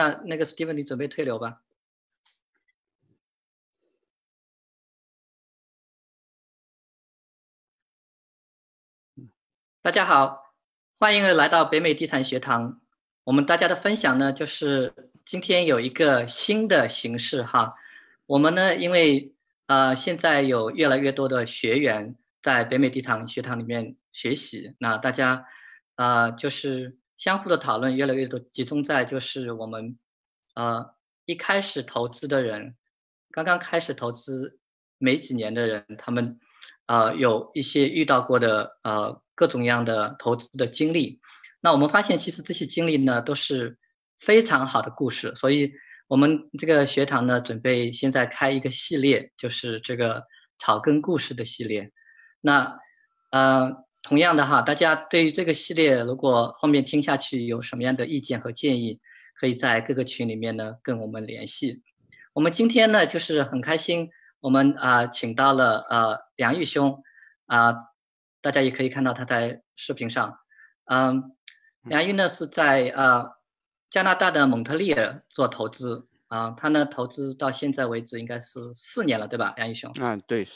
那那个 Steven，你准备退流吧。大家好，欢迎来到北美地产学堂。我们大家的分享呢，就是今天有一个新的形式哈。我们呢，因为呃现在有越来越多的学员在北美地产学堂里面学习，那大家呃就是相互的讨论越来越多，集中在就是我们呃一开始投资的人，刚刚开始投资没几年的人，他们呃有一些遇到过的呃。各种各样的投资的经历，那我们发现其实这些经历呢都是非常好的故事，所以我们这个学堂呢准备现在开一个系列，就是这个草根故事的系列。那呃，同样的哈，大家对于这个系列如果后面听下去有什么样的意见和建议，可以在各个群里面呢跟我们联系。我们今天呢就是很开心，我们啊请到了呃梁玉兄啊。大家也可以看到他在视频上，嗯，梁玉呢是在呃加拿大的蒙特利尔做投资啊，他呢投资到现在为止应该是四年了，对吧，梁玉兄？啊，对，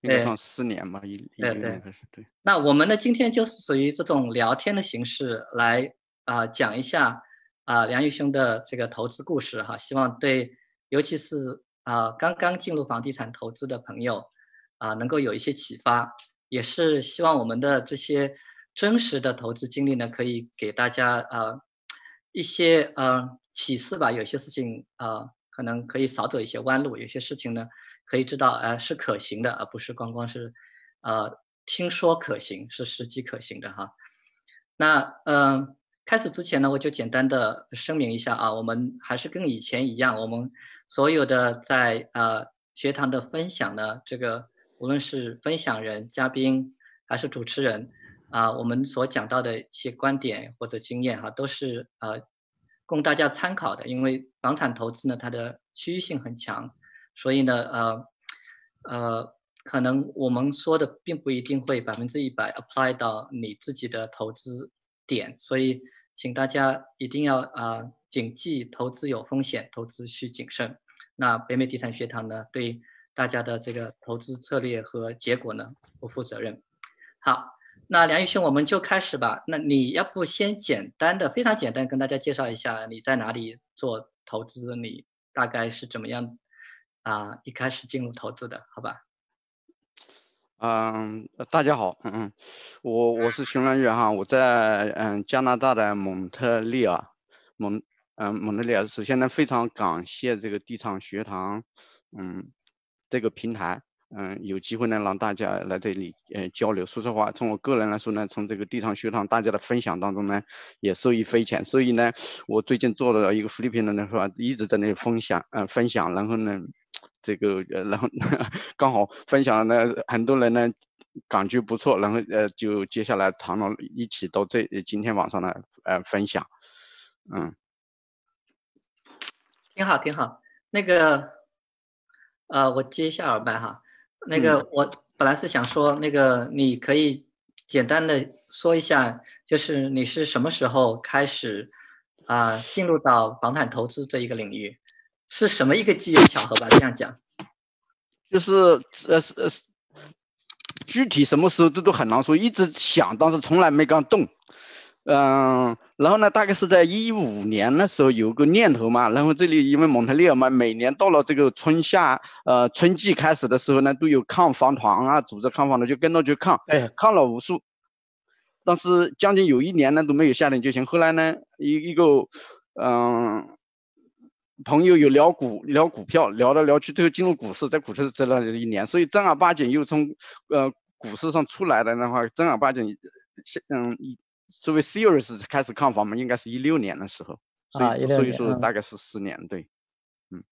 应该算四年嘛，一一零年开始。对。那我们呢今天就是属于这种聊天的形式来啊讲一下啊梁玉兄的这个投资故事哈，希望对尤其是啊刚刚进入房地产投资的朋友啊能够有一些启发。也是希望我们的这些真实的投资经历呢，可以给大家呃一些呃启示吧。有些事情呃可能可以少走一些弯路，有些事情呢可以知道呃是可行的，而不是光光是呃听说可行，是实际可行的哈。那嗯，开始之前呢，我就简单的声明一下啊，我们还是跟以前一样，我们所有的在呃学堂的分享呢，这个。无论是分享人、嘉宾还是主持人，啊，我们所讲到的一些观点或者经验哈，都是呃供大家参考的。因为房产投资呢，它的区域性很强，所以呢，呃呃，可能我们说的并不一定会百分之一百 apply 到你自己的投资点，所以请大家一定要啊谨记投资有风险，投资需谨慎。那北美地产学堂呢，对。大家的这个投资策略和结果呢，不负责任。好，那梁宇兄，我们就开始吧。那你要不先简单的、非常简单跟大家介绍一下你在哪里做投资，你大概是怎么样啊？一开始进入投资的，好吧？嗯，大家好，嗯嗯，我我是熊兰玉哈，我在嗯加拿大的蒙特利尔，蒙嗯蒙特利尔。首先呢，非常感谢这个地产学堂，嗯。这个平台，嗯，有机会呢，让大家来这里，呃，交流。说实话，从我个人来说呢，从这个地产学堂大家的分享当中呢，也受益匪浅。所以呢，我最近做了一个 flip 的呢，是吧？一直在那里分享，嗯，分享，然后呢，这个，呃，然后 刚好分享了呢，很多人呢感觉不错，然后呃，就接下来谈了一起到这今天晚上呢，呃，分享，嗯，挺好，挺好，那个。呃，我接一下耳麦哈。那个，我本来是想说，那个你可以简单的说一下，就是你是什么时候开始啊进入到房产投资这一个领域，是什么一个机缘巧合吧？这样讲，就是呃呃，具体什么时候这都很难说，一直想，但是从来没敢动。嗯，然后呢，大概是在一五年那时候有个念头嘛，然后这里因为蒙特利尔嘛，每年到了这个春夏，呃，春季开始的时候呢，都有抗房团啊，组织抗房的，就跟着去抗，哎，抗了无数，但是将近有一年呢都没有下定决心。后来呢，一一个，嗯，朋友有聊股聊股票，聊来聊去，最后进入股市，在股市待了一年，所以正儿八经又从呃股市上出来的的话，正儿八经，嗯。作为 serious 开始看房嘛，应该是一六年的时候，啊，一所以说大概是四年，对，嗯，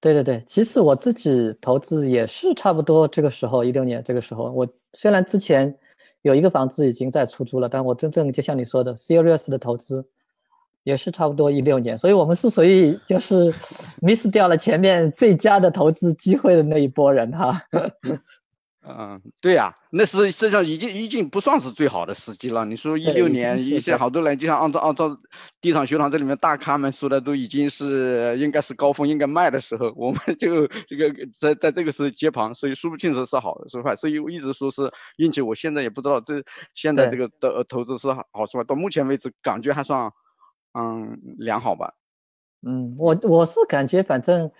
对对对，其实我自己投资也是差不多这个时候，一六年这个时候，我虽然之前有一个房子已经在出租了，但我真正就像你说的 serious 的投资也是差不多一六年，所以我们是属于就是 miss 掉了前面最佳的投资机会的那一波人哈。嗯，对呀，那是实际上已经已经不算是最好的时机了。你说一六年，一些好多人就像按照按照地产学堂这里面大咖们说的，都已经是应该是高峰应该卖的时候，我们就这个在在这个时候接盘，所以说不清楚是好是坏，所以我一直说是运气。我现在也不知道这现在这个的投资是好好是坏，到目前为止感觉还算嗯良好吧。嗯，我我是感觉反正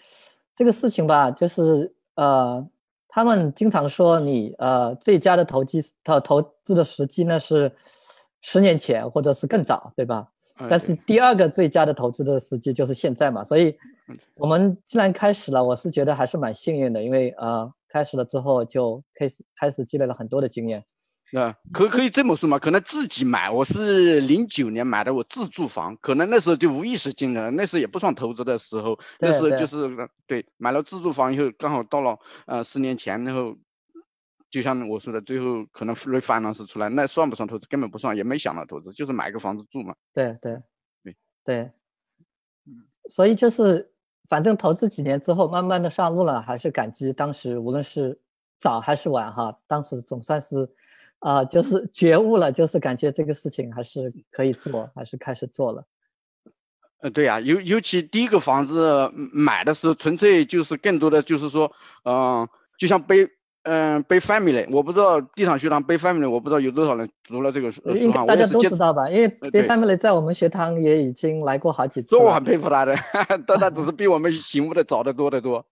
这个事情吧，就是呃。他们经常说你呃最佳的投机投投资的时机呢是十年前或者是更早，对吧？但是第二个最佳的投资的时机就是现在嘛。所以，我们既然开始了，我是觉得还是蛮幸运的，因为呃开始了之后就开始开始积累了很多的经验。啊，可可以这么说嘛？可能自己买，我是零九年买的我自住房，可能那时候就无意识进了，那时候也不算投资的时候，那时候就是对买了自住房以后，刚好到了呃十年前，然后就像我说的，最后可能 refinance 出来，那算不算投资？根本不算，也没想到投资，就是买个房子住嘛。对对对对，嗯，所以就是反正投资几年之后，慢慢的上路了，还是感激当时无论是早还是晚哈，当时总算是。啊，就是觉悟了，就是感觉这个事情还是可以做，还是开始做了。呃，对呀，尤尤其第一个房子买的时候，纯粹就是更多的就是说，嗯，就像背。嗯，背 family，我不知道地产学堂背 family，我不知道有多少人读了这个书哈。大家都知道吧？因为背 family 在我们学堂也已经来过好几次。我很佩服他的，但他只是比我们醒悟的早得多得多。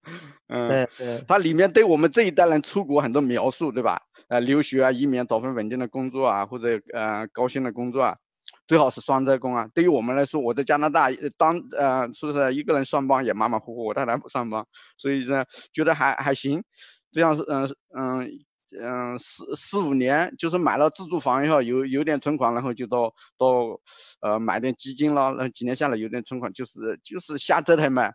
嗯，对对。他里面对我们这一代人出国很多描述，对吧？呃，留学啊，移民，找份稳定的工作啊，或者呃高薪的工作啊，最好是双职工啊。对于我们来说，我在加拿大当呃，说是一个人上班也马马虎虎，我太太不上班，所以呢，觉得还还行。这样是嗯嗯嗯四四五年，就是买了自住房以后有有点存款，然后就到到呃买点基金了，然后几年下来有点存款，就是就是瞎折腾嘛。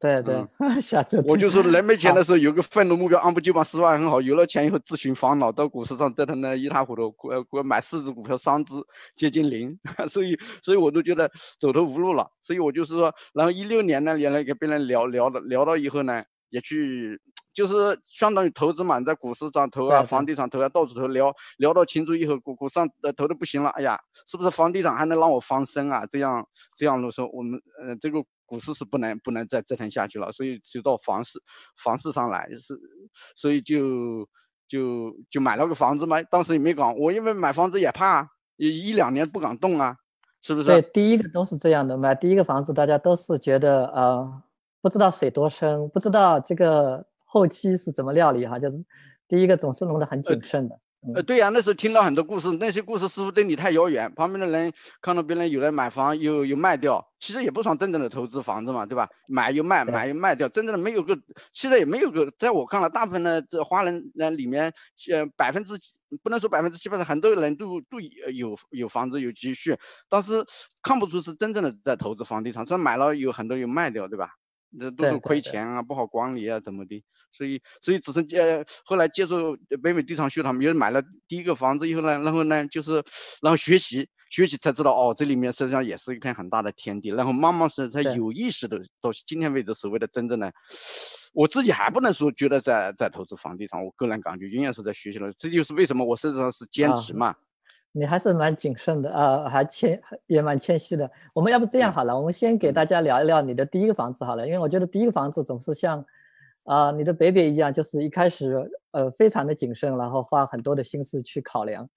对对，瞎折腾。我就说人没钱的时候有个奋斗目标，按部就班，十万很好；有了钱以后自寻烦恼，到股市上折腾的一塌糊涂，股股买四只股票，三只接近零，所以所以我都觉得走投无路了。所以我就是说，然后一六年呢，原来跟别人聊聊的聊到以后呢，也去。就是相当于投资嘛，你在股市上投啊，房地产投啊，到处投，聊聊到清楚以后，股股上呃投的不行了，哎呀，是不是房地产还能让我翻身啊？这样这样的时候，我们呃这个股市是不能不能再折腾下去了，所以就到房市房市上来，是所以就就就买了个房子嘛，当时也没敢，我因为买房子也怕，一一两年不敢动啊，是不是？对，第一个都是这样的，买第一个房子大家都是觉得呃不知道水多深，不知道这个。后期是怎么料理哈？就是第一个总是弄得很谨慎的。呃，对呀，那时候听到很多故事，那些故事似乎对你太遥远。旁边的人看到别人有人买房又又卖掉，其实也不算真正的投资房子嘛，对吧？买又卖，买又卖掉，真正的没有个，现在也没有个，在我看来，大部分的这华人人里面，呃，百分之不能说百分之七八十，很多人都都有有房子有积蓄，但是看不出是真正的在投资房地产，虽然买了有很多有卖掉，对吧？那都是亏钱啊，不好管理啊，怎么的？所以，所以只是呃后来接触北美地产学堂，又买了第一个房子以后呢，然后呢，就是然后学习学习才知道哦，这里面实际上也是一片很大的天地。然后慢慢是才有意识的到今天为止，所谓的真正的，我自己还不能说觉得在在投资房地产，我个人感觉永远是在学习了。这就是为什么我实际上是兼职嘛。你还是蛮谨慎的啊，还谦也蛮谦虚的。我们要不这样好了，我们先给大家聊一聊你的第一个房子好了，因为我觉得第一个房子总是像，啊，你的 baby 一样，就是一开始呃非常的谨慎，然后花很多的心思去考量。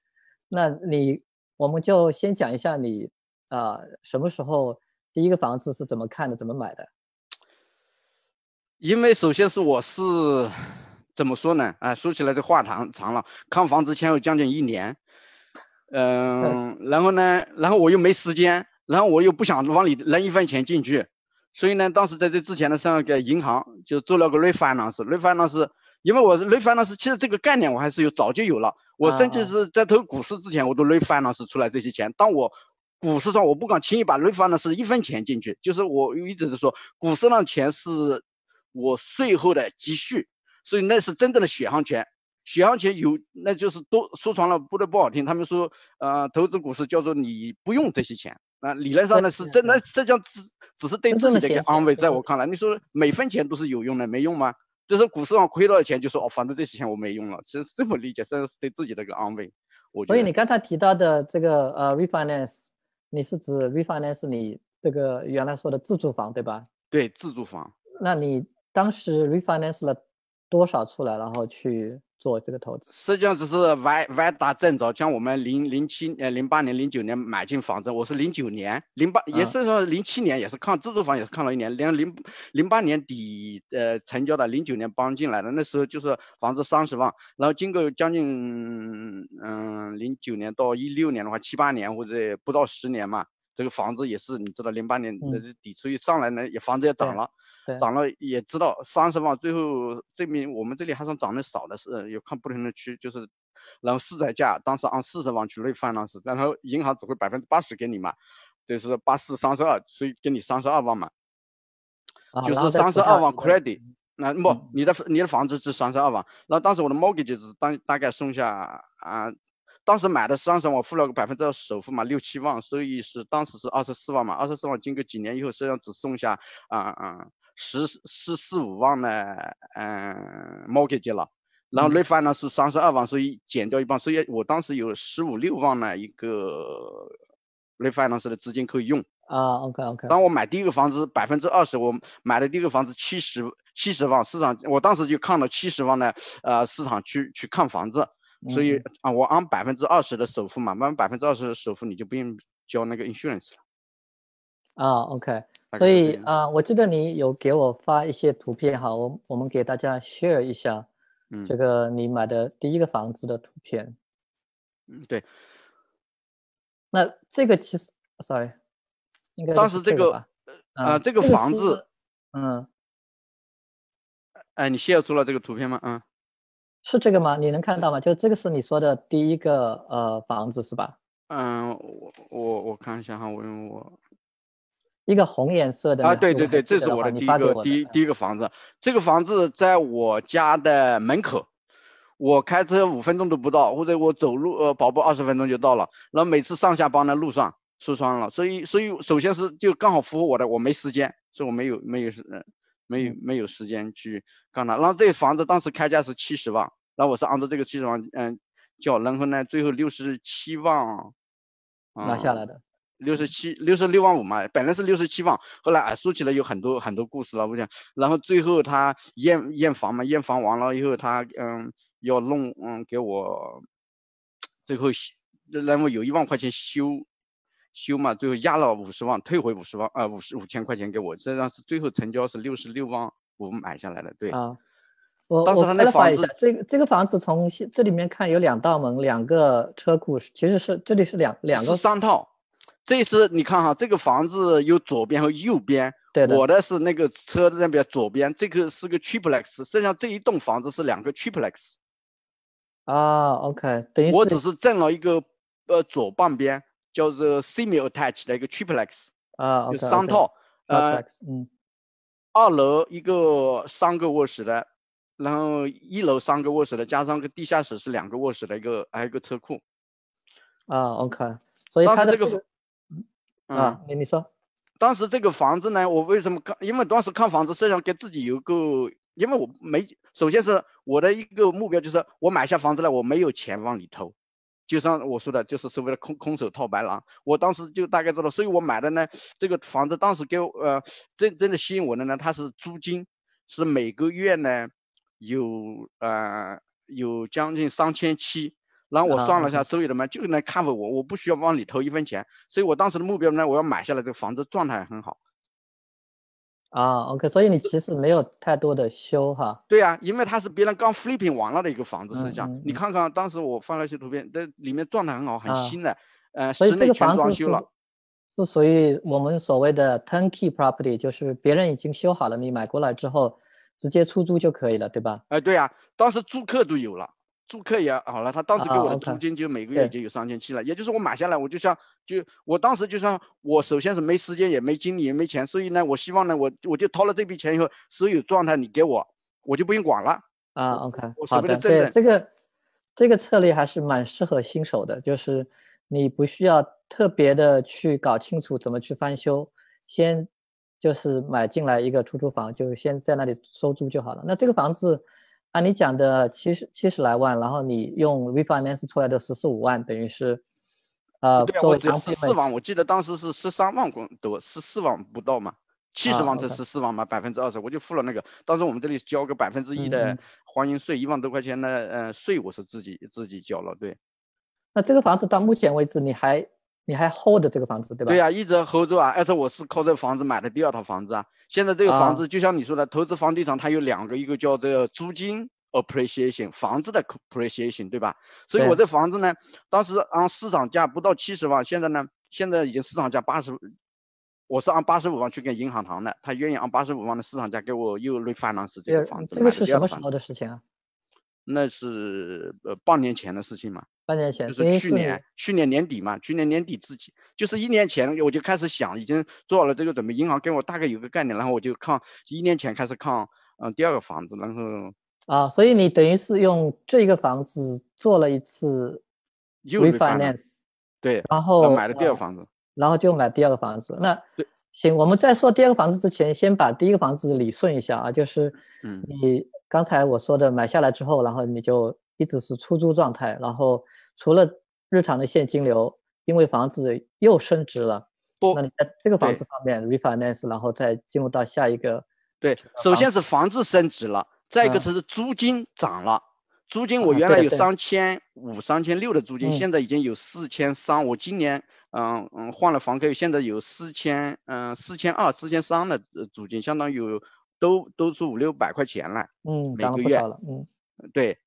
那你我们就先讲一下你啊什么时候第一个房子是怎么看的，怎么买的？因为首先是我是怎么说呢？啊，说起来这话长长了，看房子前有将近一年。嗯，然后呢，然后我又没时间，然后我又不想往里扔一分钱进去，所以呢，当时在这之前呢，上个银行就做了个 refinance，refinance，因为我 refinance 其实这个概念我还是有早就有了，我甚至是在投股市之前我都 refinance 出来这些钱，当我股市上我不敢轻易把 refinance 一分钱进去，就是我一直是说股市上钱是我税后的积蓄，所以那是真正的血汗钱。血汗钱有，那就是都说穿了，不得不好听。他们说，呃，投资股市叫做你不用这些钱那。理论上呢是真的，实际上只只是对自己的一个安慰。在我看来，你说每分钱都是有用的，没用吗？就是股市上亏多少钱，就说哦，反正这些钱我没用了，其实这么理解，这是对自己的一个安慰。我所以你刚才提到的这个呃 refinance，你是指 refinance 你这个原来说的自住房对吧？对，自住房。那你当时 refinance 了多少出来，然后去？做这个投资，实际上只是歪歪打正着。像我们零零七呃零八年、零九年买进房子，我是零九年、零八也是说零七年也是看自住房也是看了一年，连零零八年底呃成交的，零九年搬进来的，那时候就是房子三十万，然后经过将近嗯零九年到一六年的话七八年或者不到十年嘛。这个房子也是，你知道，零八年的底，所以上来呢，也房子也涨了，涨了也知道三十万，最后证明我们这里还算涨得少的是，有看不同的区，就是，然后市在价，当时按四十万去内放当时，然后银行只会百分之八十给你嘛，就是八四三十二，所以给你三十二万嘛，就是三十二万 credit，那不，你的你的房子是三十二万，然后当时我的 mortgage 就是当大概剩下啊。当时买的三十万，我付了个百分之二首付嘛，六七万，所以是当时是二十四万嘛，二十四万经过几年以后，实际上只剩下啊啊十十四五万的嗯 mortgage 了，然后 refinance 是三十二万，所以减掉一半，所以我当时有十五六万的一个 refinance 的资金可以用啊，OK OK。当我买第一个房子百分之二十，我买的第一个房子七十七十万，市场我当时就看了七十万的呃市场去去看房子。所以啊，我按百分之二十的首付嘛，按百分之二十的首付，你就不用交那个 insurance 了。啊，OK。所以啊，我记得你有给我发一些图片哈，我我们给大家 share 一下，这个你买的第一个房子的图片。嗯，对。那这个其实，sorry，应该当时这个啊，这个房子，嗯，哎，你 share 出了这个图片吗？嗯。是这个吗？你能看到吗？就这个是你说的第一个呃房子是吧？嗯，我我我看一下哈，我用我一个红颜色的啊，对对对，这是我的第一个第一第一个房子。这个房子在我家的门口，我开车五分钟都不到，或者我走路呃跑步二十分钟就到了。然后每次上下班的路上受伤了，所以所以首先是就刚好符合我的，我没时间，所以我没有没有是嗯。没有没有时间去干它，然后这房子当时开价是七十万，然后我是按照这个七十万嗯交，然后呢最后六十七万拿下来的，六十七六十六万五嘛，本来是六十七万，后来哎说起来有很多很多故事了，我想，然后最后他验验房嘛，验房完了以后他嗯要弄嗯给我最后然后有一万块钱修。修嘛，最后压了五十万，退回五十万，呃，五十五千块钱给我，这样是最后成交是六十六万五买下来的，对。啊，我我来发一下，这个这个房子从这里面看有两道门，两个车库，其实是这里是两两个三套。这次你看哈，这个房子有左边和右边，对的。我的是那个车的那边左边，这个是个 triplex，剩下这一栋房子是两个 triplex。啊，OK，等于我只是挣了一个呃左半边。叫做 semi attached 的一个 triplex 啊，就三套，呃，嗯，二楼一个三个卧室的，然后一楼三个卧室的，加上个地下室是两个卧室的一个，还有一个车库。啊，OK，所以它这个，啊，你你说，当时这个房子呢，我为什么看？因为当时看房子实际上给自己有个，因为我没，首先是我的一个目标就是我买下房子了，我没有钱往里投。就像我说的，就是所谓的空空手套白狼。我当时就大概知道，所以我买的呢，这个房子当时给我呃真真的吸引我的呢，它是租金是每个月呢有呃有将近三千七，然后我算了一下收益的嘛，就能 cover 我，我不需要往里投一分钱。所以我当时的目标呢，我要买下来这个房子，状态很好。啊，OK，所以你其实没有太多的修哈。对呀，因为它是别人刚 flipping 完了的一个房子，实际上你看看当时我放了一些图片，这里面状态很好，很新的，呃，所以这个房子是是属于我们所谓的 turnkey property，就是别人已经修好了，你买过来之后直接出租就可以了，对吧？哎，对呀，当时租客都有了。租客也好了，他当时给我的租金就每个月就有三千七了，也就是我买下来，我就像就我当时就像我首先是没时间也没精力也没钱，所以呢，我希望呢，我我就掏了这笔钱以后，所有状态你给我，我就不用管了啊。OK，好的，对这个这个策略还是蛮适合新手的，就是你不需要特别的去搞清楚怎么去翻修，先就是买进来一个出租房，就先在那里收租就好了。那这个房子，按你讲的七十七十来万，然后你用 refinance 出来的十四五万，等于是，呃，对啊，我只要十四万，我记得当时是十三万多，十四万不到嘛，七十万才十四万嘛，百分之二十，我就付了那个。当时我们这里交个百分之一的欢迎税，一万多块钱的呃税，我是自己自己交了。对。那这个房子到目前为止，你还？你还 hold 这个房子对吧？对呀，一直 hold 住啊！而且我是靠这个房子买的第二套房子啊。现在这个房子就像你说的，投资房地产它有两个，一个叫做租金 appreciation，房子的 appreciation，对吧？所以我这房子呢，当时按市场价不到七十万，现在呢，现在已经市场价八十，我是按八十五万去跟银行谈的，他愿意按八十五万的市场价给我又 refinance 这个房子。这个是什么时候的事情啊？那是呃半年前的事情嘛。半年前就是去年，去年年底嘛，去年年底自己就是一年前我就开始想，已经做好了这个准备，银行给我大概有个概念，然后我就看一年前开始看，嗯，第二个房子，然后啊，所以你等于是用这个房子做了一次 refinance，对，然后买了第二个房子，然后就买第二个房子。那行，我们在说第二个房子之前，先把第一个房子理顺一下啊，就是嗯，你刚才我说的买下来之后，然后你就。一直是出租状态，然后除了日常的现金流，因为房子又升值了，不，那你在这个房子方面 refinance，然后再进入到下一个。对，首先是房子升值了，再一个就是租金涨了，租金我原来有三千五、三千六的租金，现在已经有四千三，我今年嗯嗯换了房客，现在有四千嗯四千二、四千三的租金，相当于有都都是五六百块钱了，嗯，每个月了，嗯，对。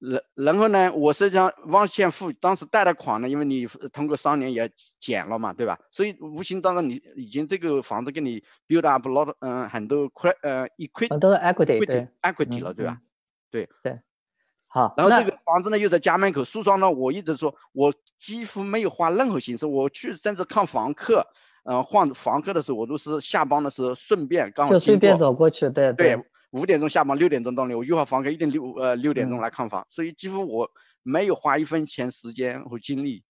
然然后呢，我实际上往前付，当时贷的款呢，因为你通过三年也减了嘛，对吧？所以无形当中你已经这个房子给你 build up lot，嗯，很多亏呃 equity，很多 equity，对，equity 了，对吧？对对。好，然后这个房子呢又在家门口，书上呢我一直说，我几乎没有花任何心思，我去甚至看房客，嗯，换房客的时候，我都是下班的时候顺便刚好就顺便走过去，对对。五点钟下班，六点钟到那，我约好房客一定六呃六点钟来看房，所以几乎我没有花一分钱时间和精力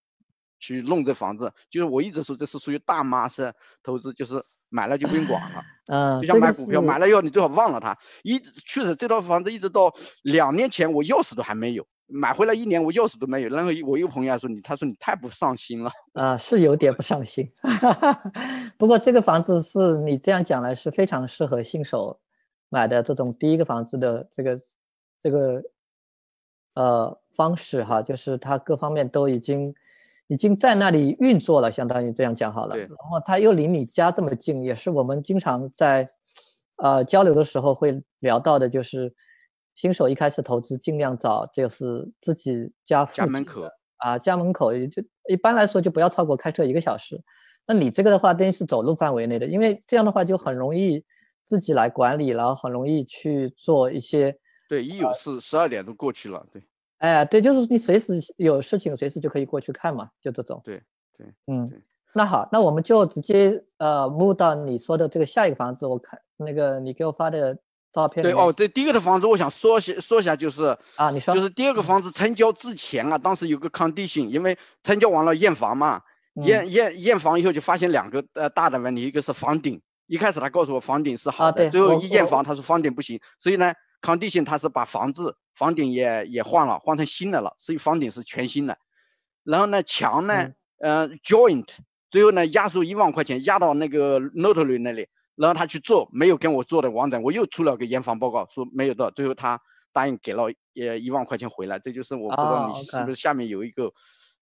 去弄这房子，就是我一直说这是属于大妈式投资，就是买了就不用管了，嗯，就像买股票，买了以后你最好忘了它，一确实这套房子一直到两年前我钥匙都还没有，买回来一年我钥匙都没有，然后我一个朋友说你，他说你太不上心了，啊，是有点不上心，不过这个房子是你这样讲来是非常适合新手。买的这种第一个房子的这个这个呃方式哈，就是它各方面都已经已经在那里运作了，相当于这样讲好了。然后它又离你家这么近，也是我们经常在呃交流的时候会聊到的，就是新手一开始投资尽量找就是自己家附近啊，家门口也就一般来说就不要超过开车一个小时。那你这个的话，等于是走路范围内的，因为这样的话就很容易。自己来管理，然后很容易去做一些。对，一有事十二点都过去了。对，哎，对，就是你随时有事情，随时就可以过去看嘛，就这种。对对，嗯，那好，那我们就直接呃，move 到你说的这个下一个房子。我看那个你给我发的照片。对哦，这第一个的房子，我想说些说一下，就是啊，你说，就是第二个房子成交之前啊，当时有个 condition，因为成交完了验房嘛，验验验房以后就发现两个呃大的问题，一个是房顶。一开始他告诉我房顶是好的，最后一验房他说房顶不行，所以呢，condition 他是把房子房顶也也换了，换成新的了，所以房顶是全新的。然后呢，墙呢，呃，joint，最后呢压缩一万块钱压到那个 notary 那里，然后他去做，没有跟我做的完整，我又出了个验房报告说没有的，最后他答应给了呃一万块钱回来，这就是我不知道你是不是下面有一个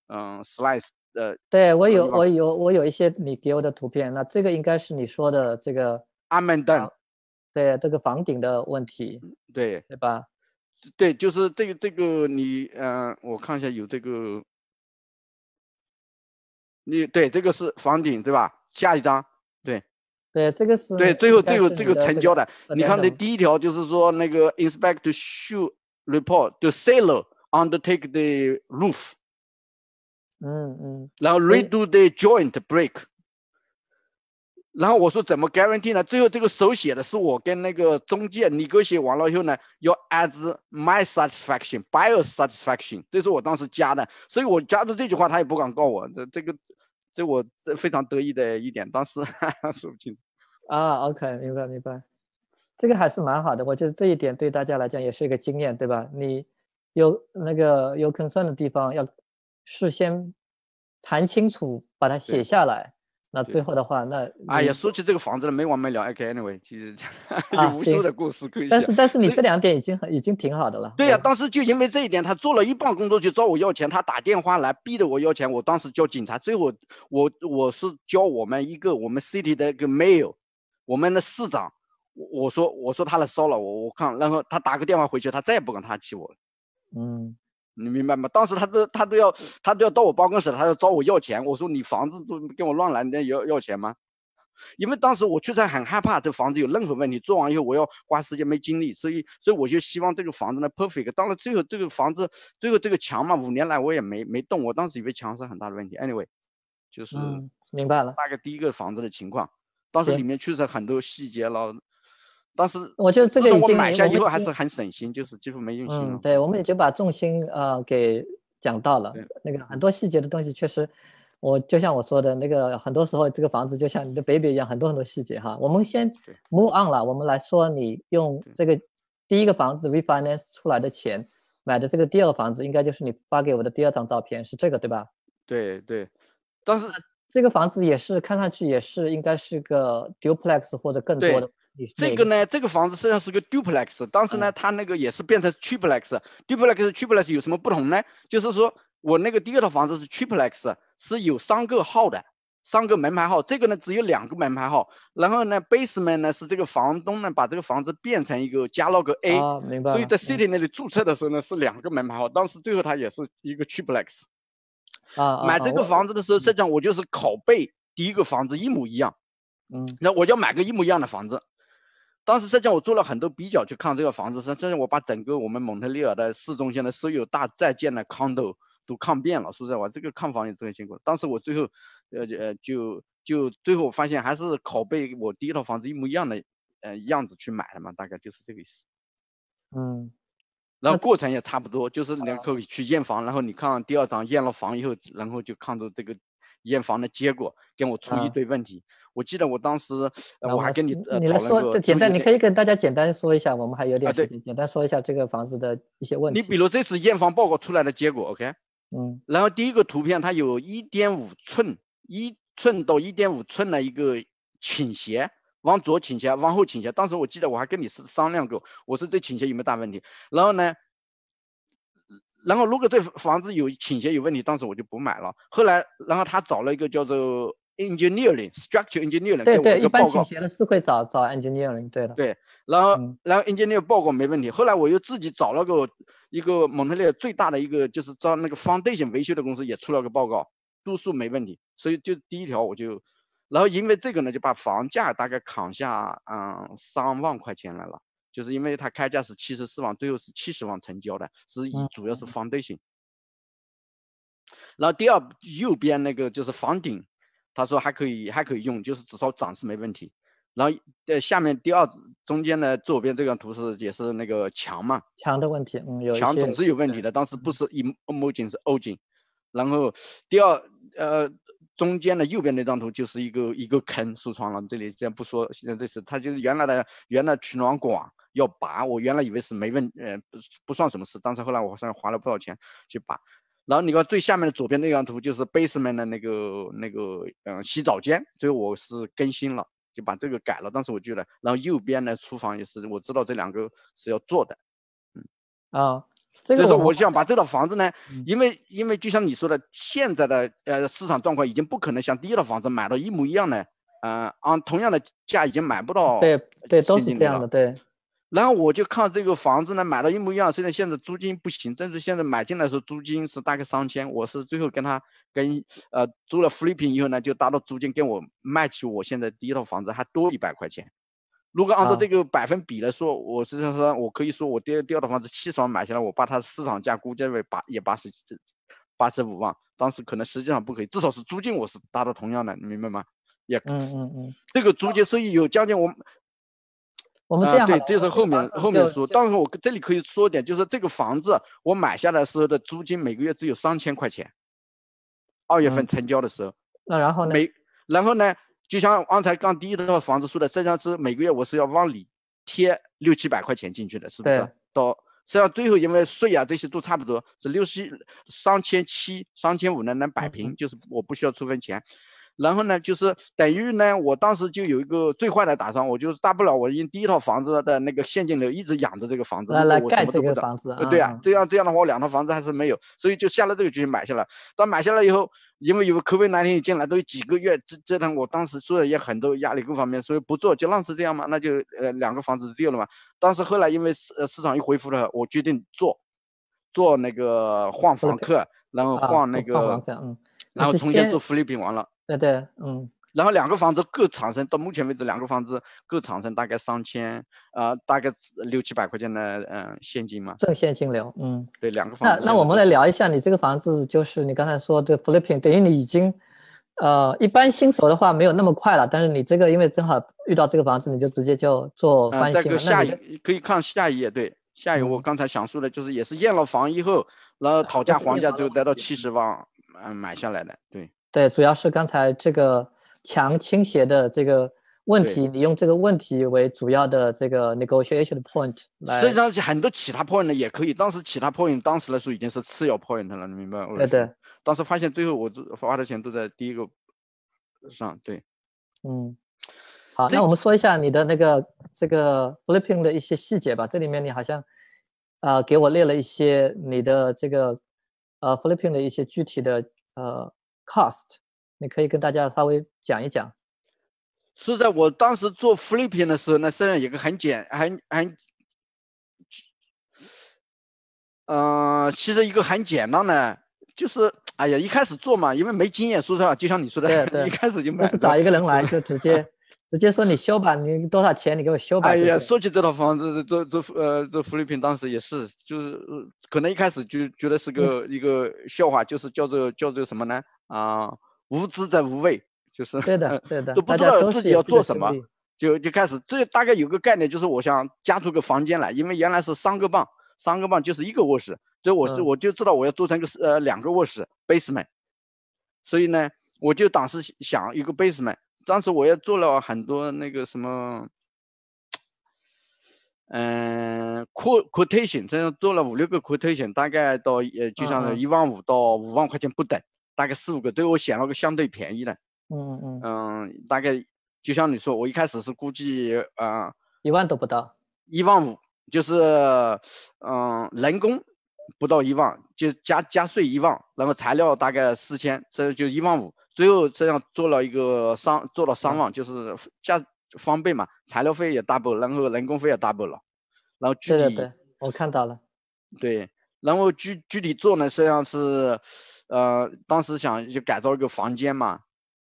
嗯 slice。呃，对我有我有我有一些你给我的图片，那这个应该是你说的这个阿曼顿，对这个房顶的问题，对对吧？对，就是这个这个你嗯，我看一下有这个，你对这个是房顶对吧？下一张，对对这个是对最后最后这个成交的，你看这第一条就是说那个 inspect show report the seller undertake the roof。嗯嗯，然后 redo the joint break，然后我说怎么 guarantee 呢？最后这个手写的是我跟那个中介你给我写完了以后呢，要 as my satisfaction，buyer satisfaction，这是我当时加的，所以我加的这句话他也不敢告我，这这个这我这非常得意的一点，当时说不清。啊，OK，明白明白，这个还是蛮好的，我觉得这一点对大家来讲也是一个经验，对吧？你有那个有 concern 的地方，要事先谈清楚，把它写下来。那最后的话，那哎呀，说起这个房子了，没完没了。OK，Anyway，其实 有无数的故事可以但是但是你这两点已经很已经挺好的了。对呀，当时就因为这一点，他做了一半工作就找我要钱，他打电话来逼着我要钱，我当时叫警察。最后我我是叫我们一个我们 City 的一个 Mayor，我们的市长，我我说我说他来骚扰我，我看，然后他打个电话回去，他再也不敢他气我了。嗯。你明白吗？当时他都他都要他都要到我办公室，他要找我要钱。我说你房子都跟我乱来，你要要钱吗？因为当时我确实很害怕这房子有任何问题，做完以后我要花时间没精力，所以所以我就希望这个房子呢 perfect。当然最后这个房子最后这个墙嘛，五年来我也没没动。我当时以为墙是很大的问题。Anyway，就是明白了大概第一个房子的情况，当时里面确实很多细节了。当时我觉得这个已经买下以后还是很省心，就是几乎没用心了。嗯，对，我们已经把重心呃给讲到了。那个很多细节的东西，确实，我就像我说的那个，很多时候这个房子就像你的 baby 一样，很多很多细节哈。我们先 move on 了，我们来说你用这个第一个房子 refinance 出来的钱买的这个第二个房子，应该就是你发给我的第二张照片，是这个对吧？对对，但是这个房子也是看上去也是应该是个 duplex 或者更多的。这个呢，这个房子实际上是个 duplex，当时呢，它那个也是变成 triplex。duplex triplex 有什么不同呢？就是说我那个第二套房子是 triplex，是有三个号的，三个门牌号。这个呢只有两个门牌号。然后呢，basement 呢是这个房东呢把这个房子变成一个加了个 A，明白。所以在 city 那里注册的时候呢是两个门牌号，当时最后它也是一个 triplex。啊，买这个房子的时候，实际上我就是拷贝第一个房子一模一样。嗯，那我就买个一模一样的房子。当时实际上我做了很多比较去看这个房子，实际上我把整个我们蒙特利尔的市中心的所有大在建的 condo 都看遍了。说实话，这个看房也是很辛苦。当时我最后，呃呃，就就最后发现还是拷贝我第一套房子一模一样的呃样子去买的嘛，大概就是这个意思。嗯，然后过程也差不多，就是两口去验房，然后你看第二张验了房以后，然后就看到这个。验房的结果跟我出一堆问题，我记得我当时我还跟你呃你来说简单，你可以跟大家简单说一下，我们还有点时间，简单说一下这个房子的一些问题。你比如这次验房报告出来的结果，OK？嗯。然后第一个图片它有一点五寸，一寸到一点五寸的一个倾斜，往左倾斜，往后倾斜。当时我记得我还跟你是商量过，我说这倾斜有没有大问题？然后呢？然后如果这房子有倾斜有问题，当时我就不买了。后来，然后他找了一个叫做 engineering structure engineering，对对，一般倾斜的是会找找 engineering，对的。对，然后然后 engineering 报告没问题。后来我又自己找了个一个蒙特利尔最大的一个就是招那个 foundation 维修的公司也出了个报告，度数没问题。所以就第一条我就，然后因为这个呢就把房价大概砍下嗯三万块钱来了。就是因为它开价是七十四万，最后是七十万成交的，是以主要是 foundation。然后第二右边那个就是房顶，他说还可以还可以用，就是至少涨是没问题。然后呃下面第二中间的左边这张图是也是那个墙嘛，墙的问题，嗯，有墙总是有问题的，当时不是一模景是欧景。然后第二呃。中间的右边那张图就是一个一个坑，说穿了，这里先不说，现在这是它就是原来的原来取暖管要拔，我原来以为是没问，呃不不算什么事，但是后来我好像花了不少钱去拔。然后你看最下面的左边那张图就是 basement 的那个那个嗯洗澡间，最后我是更新了，就把这个改了。当时我觉得，然后右边的厨房也是，我知道这两个是要做的，嗯啊。以说，我想把这套房子呢，因为因为就像你说的，现在的呃市场状况已经不可能像第一套房子买到一模一样的，呃，按同样的价已经买不到。对对，都是这样的，对。然后我就看这个房子呢，买到一模一样，现在现在租金不行，甚至现在买进来的时候租金是大概三千，我是最后跟他跟呃租了 flipping 以后呢，就达到租金跟我卖起我现在第一套房子还多一百块钱。如果按照这个百分比来说，我实际上说，我可以说我第二第二套房子七十万买下来，我把它市场价估计为八也八十八十五万，当时可能实际上不可以，至少是租金我是达到同样的，你明白吗？也嗯嗯嗯，这个租金收益有将近我我们这样对，这是后面后面说，当然我这里可以说点，就是这个房子我买下来时候的租金每个月只有三千块钱，二月份成交的时候，那然后呢？每然后呢？就像刚才刚第一套房子说的，实际上是每个月我是要往里贴六七百块钱进去的，是不是？到实际上最后因为税啊这些都差不多，是六七三千七、三千五呢能摆平，就是我不需要出分钱。然后呢，就是等于呢，我当时就有一个最坏的打算，我就是大不了我用第一套房子的那个现金流一直养着这个房子，来来盖这个房子。对啊，这样这样的话，我两套房子还是没有，所以就下了这个决心买下来。但买下来以后，因为有客户那天进来都有几个月折折腾，我当时做的也很多压力各方面，所以不做就浪是这样嘛，那就呃两个房子丢了嘛。但是后来因为市市场一恢复了，我决定做，做那个换房客，然后换那个，然后重新做福利品完了。对对，嗯，然后两个房子各产生，到目前为止两个房子各产生大概三千，呃，大概六七百块钱的嗯现金嘛，正现金流，嗯，对，两个房子。那那我们来聊一下，你这个房子就是你刚才说的 flipping，等于你已经，呃，一般新手的话没有那么快了，但是你这个因为正好遇到这个房子，你就直接就做翻新。这个下一可以看下一页，对，下一页我刚才想说的就是也是验了房以后，然后讨价还价就得到七十万，嗯，买下来的，对。对，主要是刚才这个强倾斜的这个问题，你用这个问题为主要的这个 negotiation point 来。实际上很多其他 point 也可以，当时其他 point 当时来说已经是次要 point 了，你明白我？对对。当时发现最后我花的钱都在第一个上，对。嗯。好，那我们说一下你的那个这个 flipping 的一些细节吧。这里面你好像呃给我列了一些你的这个呃 flipping 的一些具体的呃。Cost，你可以跟大家稍微讲一讲。是在我当时做 flipping 的时候，那实际上有个很简、很很，嗯，其实一个很简单的，就是哎呀，一开始做嘛，因为没经验，说实话，就像你说的，对对，一开始就就是找一个人来，就直接直接说你修吧，你多少钱，你给我修吧。哎呀，说起这套房子，做做呃做 flipping，当时也是，就是可能一开始就觉得是个一个笑话，就是叫做叫做什么呢？啊，无知在无畏，就是 对的，对的，都不知道自己要做什么，就就开始，这大概有个概念，就是我想加出个房间来，因为原来是三个半，三个半就是一个卧室，所以我是我就知道我要做成个呃两个卧室 basement，所以呢，我就当时想一个 basement，当时我也做了很多那个什么，嗯，quotation，这样做了五六个 quotation，大概到呃就像一万五到五万块钱不等。大概四五个，对我选了个相对便宜的，嗯嗯嗯，大概就像你说，我一开始是估计啊，一万都不到，一万五，就是嗯，人工不到一万，就加加税一万，然后材料大概四千，这就一万五，最后这样做了一个三，做了三万，就是加翻倍嘛，材料费也 double，然后人工费也 double 了，然后具体我看到了，对，然后具具体做呢，实际上是。呃，当时想就改造一个房间嘛，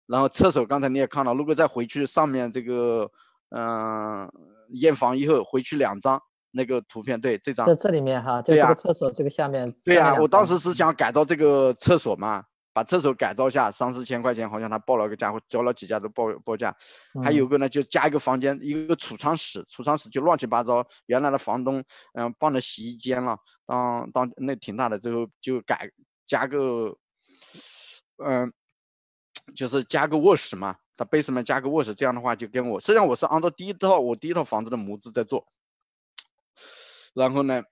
然后厕所刚才你也看了，如果再回去上面这个，嗯，验房以后回去两张那个图片，对这张，在这里面哈，就这个厕所这个下面，对呀，我当时是想改造这个厕所嘛，把厕所改造下三四千块钱，好像他报了个价，或交了几家都报报价，还有个呢就加一个房间，一个储藏室，储藏室就乱七八糟，原来的房东嗯放的洗衣间了，当当那挺大的，最后就改。加个，嗯，就是加个卧室嘛，他 basement 加个卧室，这样的话就跟我，实际上我是按照第一套我第一套房子的模子在做，然后呢，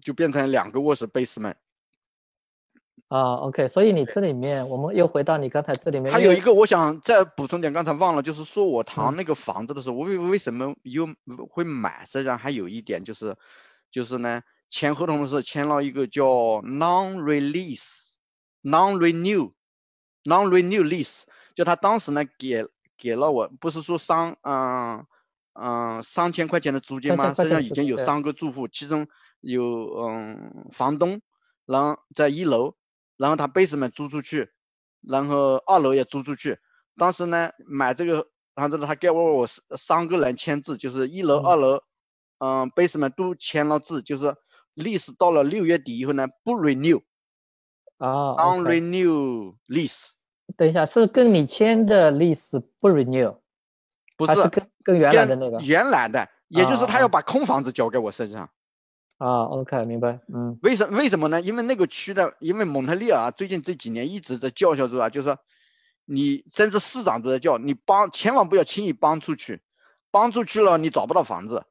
就变成两个卧室 basement。啊，OK，所以你这里面，我们又回到你刚才这里面，还有一个我想再补充点，刚才忘了，就是说我谈那个房子的时候，我为为什么又会买？实际上还有一点就是，就是呢。签合同的时候签了一个叫 non-release、non-renew、non-renew lease，就他当时呢给给了我，不是说三嗯嗯三千块钱的租金吗？实际上已经有三个住户，其中有嗯房东，然后在一楼，然后他 basement 租出去，然后二楼也租出去。当时呢买这个房子他给我我三个人签字，就是一楼、二楼，嗯 basement 都签了字，就是。Lease 到了六月底以后呢，不 renew，啊，non-renew lease。等一下，是跟你签的 lease 不 renew，不是跟跟原来的那个？原来的，也就是他要把空房子交给我身上。啊，OK，明白。嗯，为什为什么呢？因为那个区的，因为蒙特利尔最近这几年一直在叫嚣着啊，就是你甚至市长都在叫你帮，千万不要轻易搬出去，搬出去了你找不到房子，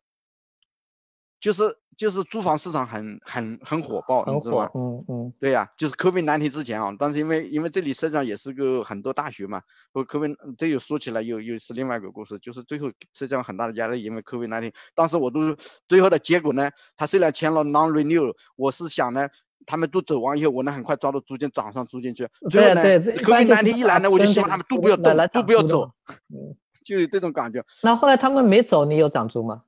就是就是租房市场很很很火爆，很火，嗯嗯，对呀，就是 COVID 难题之前啊，但是因为因为这里实际上也是个很多大学嘛，和 COVID 这又说起来又又是另外一个故事，就是最后实际上很大的压力，因为 COVID 难题，当时我都最后的结果呢，他虽然签了 Non-Renew，我是想呢。他们都走完以后，我能很快抓到租金涨上租金去。对对，可能难题一来呢，我就希望他们都不要动，都不要走，就有这种感觉。那后来他们没走，你有涨租吗？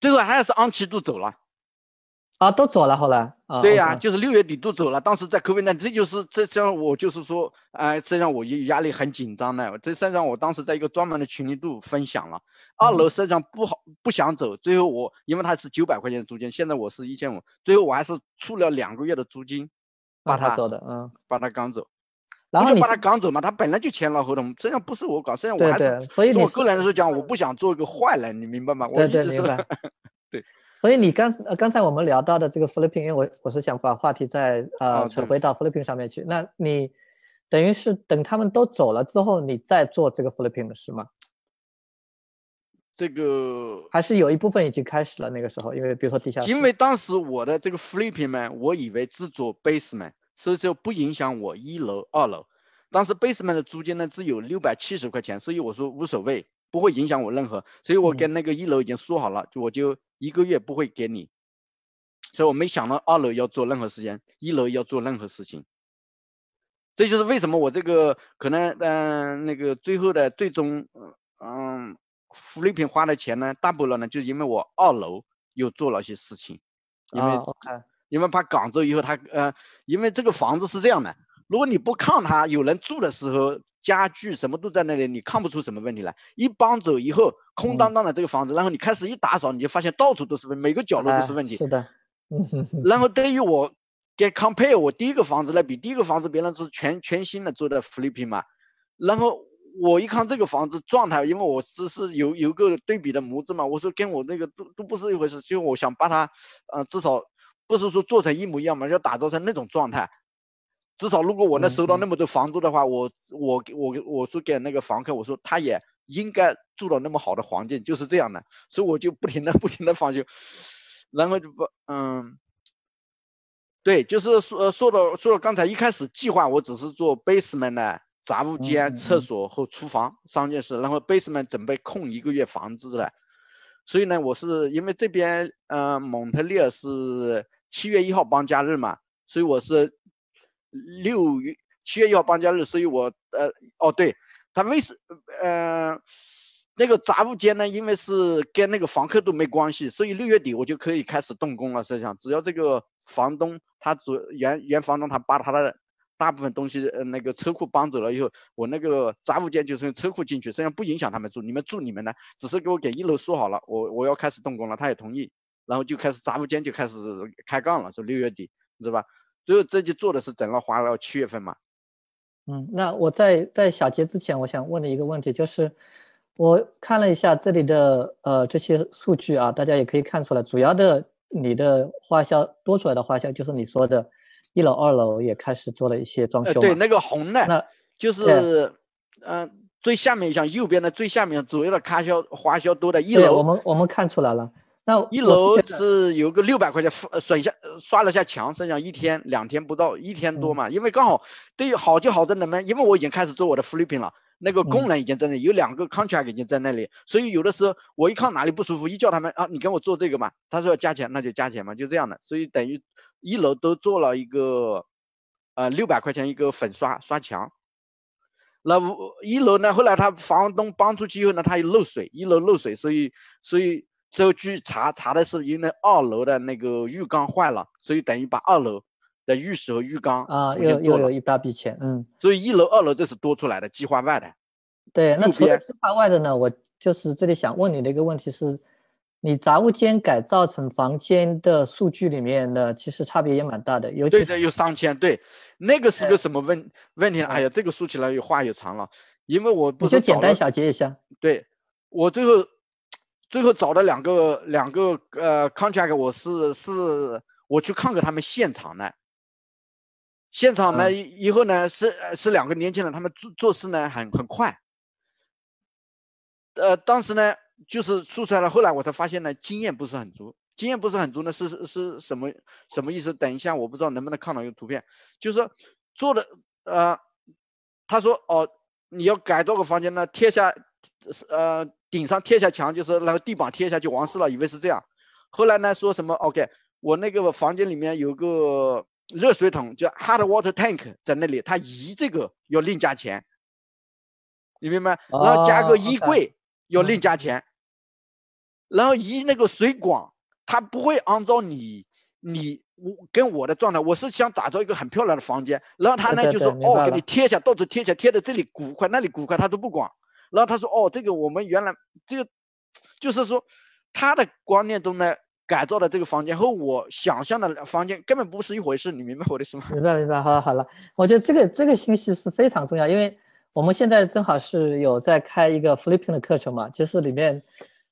最后还是安琪都走了。啊，都走了，后来。对呀，就是六月底都走了。当时在 COVID 那，这就是这让我就是说，哎，实际上我压力很紧张的。这实际上我当时在一个专门的群里都分享了。二楼实际上不好，不想走。最后我因为他是九百块钱的租金，现在我是一千五。最后我还是出了两个月的租金，把他走的，嗯，把他赶走。然后你把他赶走嘛，他本来就签了合同，实际上不是我搞，实际上我还是所以我个人来说讲，我不想做一个坏人，你明白吗？我对对明白。对。所以你刚呃刚才我们聊到的这个 Flipping，因为我我是想把话题再呃扯回到 Flipping 上面去。那你等于是等他们都走了之后，你再做这个 Flipping 的事吗？这个还是有一部分已经开始了。那个时候，因为比如说地下因为当时我的这个 Flipping 嘛，我以为只做 Basement，所以说不影响我一楼、二楼。当时 Basement 的租金呢只有六百七十块钱，所以我说无所谓，不会影响我任何。所以我跟那个一楼已经说好了，就我就。一个月不会给你，所以我没想到二楼要做任何事情，一楼要做任何事情。这就是为什么我这个可能嗯那个最后的最终嗯福利品花的钱呢大部分呢，就是因为我二楼又做了些事情，因为因为把赶走以后他呃因为这个房子是这样的，如果你不看它有人住的时候。家具什么都在那里，你看不出什么问题来。一搬走以后，空荡荡的这个房子，然后你开始一打扫，你就发现到处都是问每个角落都是问题。是的，然后对于我跟 compare 我第一个房子来比，第一个房子别人是全全新的做的 flipping 嘛，然后我一看这个房子状态，因为我只是有有个对比的模子嘛，我说跟我那个都都不是一回事，就我想把它，呃，至少不是说做成一模一样嘛，要打造成那种状态。至少如果我能收到那么多房租的话，我我我我说给那个房客，我说他也应该住到那么好的环境，就是这样的，所以我就不停的不停的放修，然后就不嗯，对，就是说说到说到刚才一开始计划，我只是做 basement 的杂物间、厕所和厨房三件事，然后 basement 准备空一个月房子的，所以呢，我是因为这边嗯蒙特利尔是七月一号搬家日嘛，所以我是。六月七月一号搬家日，所以我呃哦对，他为什呃那个杂物间呢？因为是跟那个房客都没关系，所以六月底我就可以开始动工了。实际上，只要这个房东他主原原房东他把他的大部分东西呃那个车库搬走了以后，我那个杂物间就是用车库进去，实际上不影响他们住。你们住你们的，只是给我给一楼说好了，我我要开始动工了，他也同意，然后就开始杂物间就开始开杠了，说六月底，知道吧？最后这就做的是整个花了七月份嘛。嗯，那我在在小结之前，我想问的一个问题就是，我看了一下这里的呃这些数据啊，大家也可以看出来，主要的你的花销多出来的花销就是你说的，一楼二楼也开始做了一些装修。对，那个红的，那就是嗯最下面像右边的最下面左右的开销花销多的一楼。我们我们看出来了。那一楼是有个六百块钱，损下刷了下墙，剩下一天两天不到，一天多嘛。因为刚好对好就好在哪么？因为我已经开始做我的 flipping 了，那个工人已经在那里，有两个 contract 已经在那里，所以有的时候我一看哪里不舒服，一叫他们啊，你给我做这个嘛，他说要加钱，那就加钱嘛，就这样的。所以等于一楼都做了一个呃六百块钱一个粉刷刷墙，那一楼呢，后来他房东搬出去以后呢，他又漏水，一楼漏水，所以所以。最后去查查的是，因为二楼的那个浴缸坏了，所以等于把二楼的浴室和浴缸啊又又有一大笔钱，嗯，所以一楼二楼这是多出来的计划外的。对，那除了计划外的呢？我就是这里想问你的一个问题是，你杂物间改造成房间的数据里面呢，其实差别也蛮大的，尤其是有上千，对，那个是个什么问问题？哎呀，这个说起来有话又长了，因为我不就简单小结一下，对我最后。最后找了两个两个呃 contract，我是是我去看过他们现场的，现场呢以后呢是是两个年轻人，他们做做事呢很很快。呃，当时呢就是说出来了，后来我才发现呢经验不是很足，经验不是很足呢是是什么什么意思？等一下我不知道能不能看到一个图片，就是做的呃，他说哦你要改多个房间呢，贴下呃顶上贴下墙，就是那个地板贴下就完事了，以为是这样。后来呢说什么 OK，我那个房间里面有个热水桶叫 hot water tank 在那里，他移这个要另加钱，你明白？然后加个衣柜要另加钱，然后移那个水管，他不会按照你你我跟我的状态，我是想打造一个很漂亮的房间，然后他呢就说哦给你贴一下，到处贴一下，贴在这里鼓块那里鼓块他都不管，然后他说哦这个我们原来这个就是说他的观念中呢。改造的这个房间和我想象的房间根本不是一回事，你明白我的意思吗？明白明白，好了好了，我觉得这个这个信息是非常重要，因为我们现在正好是有在开一个 flipping 的课程嘛，就是里面，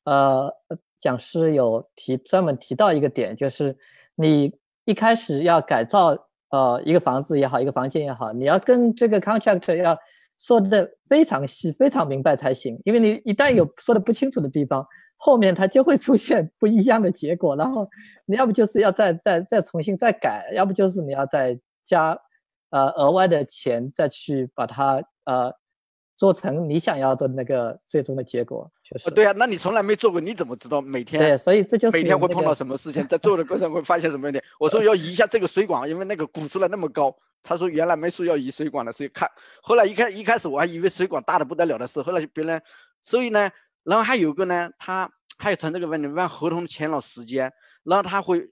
呃，讲师有提专门提到一个点，就是你一开始要改造呃一个房子也好，一个房间也好，你要跟这个 contractor 要说的非常细、非常明白才行，因为你一旦有说的不清楚的地方。后面它就会出现不一样的结果，然后你要不就是要再再再重新再改，要不就是你要再加呃额外的钱再去把它呃做成你想要的那个最终的结果。确实，对啊，那你从来没做过，你怎么知道每天？对，所以这就是每天会碰到什么事情，在做的过程会发现什么问题。我说要移一下这个水管，因为那个鼓出来那么高。他说原来没说要移水管的，所以看后来一开一开始我还以为水管大的不得了的事，后来别人所以呢。然后还有个呢，他还有存这个问题，问合同签了时间，然后他会，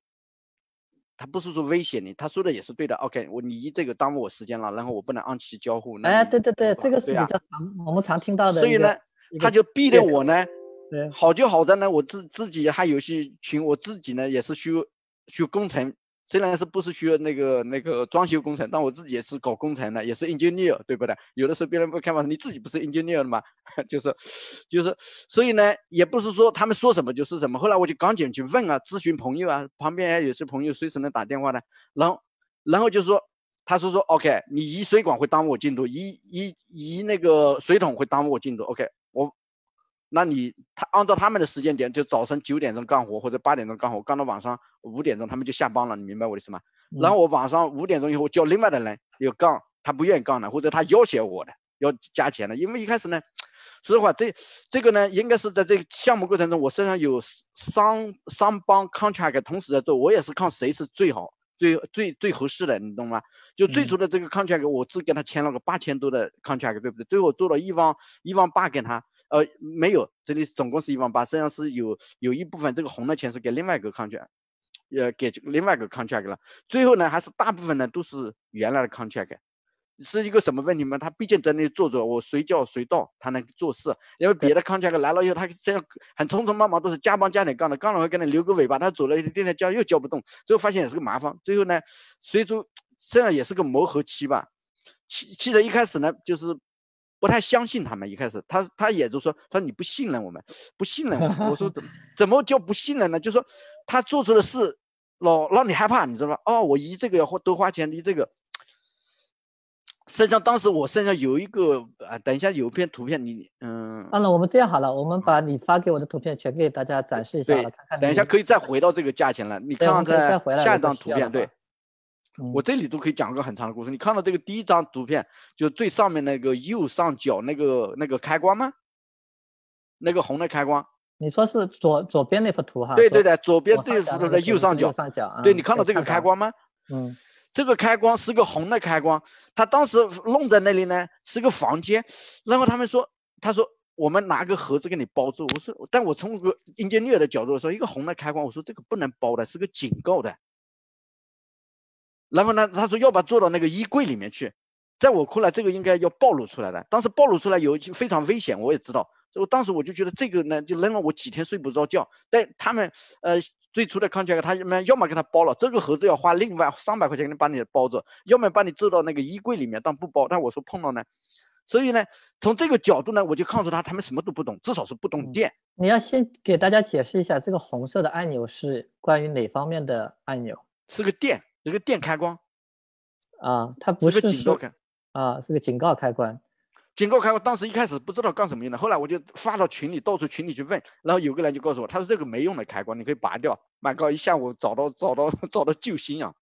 他不是说威胁你，他说的也是对的。OK，我你这个耽误我时间了，然后我不能按期交付。哎，对对对，这个是比较常我们常听到的。所以呢，他就逼着我呢，好就好在呢，我自自己还有些群，我自己呢也是学学工程。虽然是不是学那个那个装修工程，但我自己也是搞工程的，也是 engineer，对不对？有的时候别人不看嘛，你自己不是 engineer 的吗？就是，就是，所以呢，也不是说他们说什么就是什么。后来我就赶紧去问啊，咨询朋友啊，旁边有些朋友随时能打电话的。然后，然后就说，他说说 OK，你移水管会耽误我进度，移移移那个水桶会耽误我进度。OK，那你他按照他们的时间点，就早晨九点钟干活或者八点钟干活，干到晚上五点钟他们就下班了，你明白我的意思吗？然后我晚上五点钟以后叫另外的人要干，他不愿意干了，或者他要挟我的要加钱的，因为一开始呢，说实话这这个呢应该是在这个项目过程中，我身上有三三帮 contract 同时在做，我也是看谁是最好。最最最合适的，你懂吗？就最初的这个 contract，我只跟他签了个八千多的 contract，对不对？最后做了一万一万八给他，呃，没有，这里总共是一万八，实际上是有有一部分这个红的钱是给另外一个 contract，呃，给另外一个 contract 了。最后呢，还是大部分呢都是原来的 contract。是一个什么问题吗？他毕竟在那里坐着，我随叫随到，他能做事。因为别的 contract 来了以后，他这样很匆匆忙忙，都是加班加点干的，干了会给你留个尾巴，他走了一天天交又交不动，最后发现也是个麻烦。最后呢，随着这样也是个磨合期吧。其其实一开始呢，就是不太相信他们。一开始他他也就说，他说你不信任我们，不信任我。我说怎怎么叫不信任呢？就说他做出的事老让你害怕，你知道吧？哦，我移这个要花多花钱，移这个。实际上，当时我身上有一个啊，等一下有一片图片，你嗯。那我们这样好了，我们把你发给我的图片全给大家展示一下，看看。等一下可以再回到这个价钱了，你看看在下一张图片，对。我这里都可以讲个很长的故事。你看到这个第一张图片，就最上面那个右上角那个那个开关吗？那个红的开关。你说是左左边那幅图哈？对对对，左边这幅图的右上角。右上角。对你看到这个开关吗？嗯。这个开关是个红的开关，他当时弄在那里呢，是个房间。然后他们说，他说我们拿个盒子给你包住。我说，但我从个 engineer 的角度说，一个红的开关，我说这个不能包的，是个警告的。然后呢，他说要把做到那个衣柜里面去，在我看来，这个应该要暴露出来的。当时暴露出来有非常危险，我也知道。我当时我就觉得这个呢，就扔了我几天睡不着觉。但他们呃。最初的 contract，他们要么给他包了，这个盒子要花另外三百块钱给你把你包着，要么把你做到那个衣柜里面，但不包。但我说碰到呢，所以呢，从这个角度呢，我就看出他他们什么都不懂，至少是不懂电。你要先给大家解释一下，这个红色的按钮是关于哪方面的按钮？是个电，一个电开关。啊，它不是是个警告开，啊，是个警告开关。警告开关，当时一开始不知道干什么用的，后来我就发到群里，到处群里去问，然后有个人就告诉我，他说这个没用的开关，你可以拔掉。蛮高一下午找到找到找到救星啊！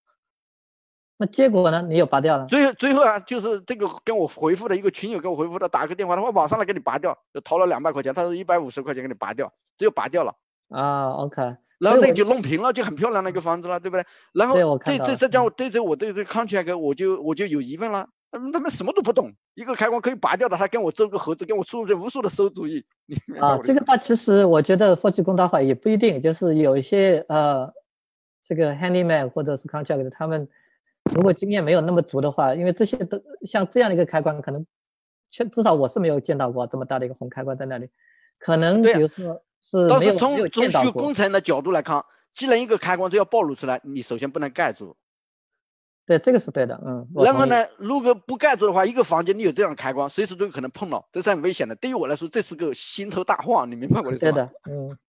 那结果呢？你有拔掉了？最最后啊，就是这个跟我回复的一个群友给我回复的，打个电话，他说网上来给你拔掉，就掏了两百块钱，他说一百五十块钱给你拔掉，只有拔掉了啊。OK，然后那就弄平了，就很漂亮的一个房子了，对不对？然后这这这叫对这我对这 contract 我就我就有疑问了，他们他们什么都不懂，一个开关可以拔掉的，他跟我做个盒子，跟我出这无数的馊主意。啊，这个吧，其实我觉得说句公道话，也不一定，就是有一些呃，这个 handyman 或者是 contract 他们。如果经验没有那么足的话，因为这些都像这样的一个开关，可能，确至少我是没有见到过这么大的一个红开关在那里。可能比如说是但是从从学工程的角度来看，既然一个开关都要暴露出来，你首先不能盖住。对，这个是对的，嗯。然后呢，如果不盖住的话，一个房间你有这样开关，随时都有可能碰到，这是很危险的。对于我来说，这是个心头大患，你明白我的意思吗？对的，嗯。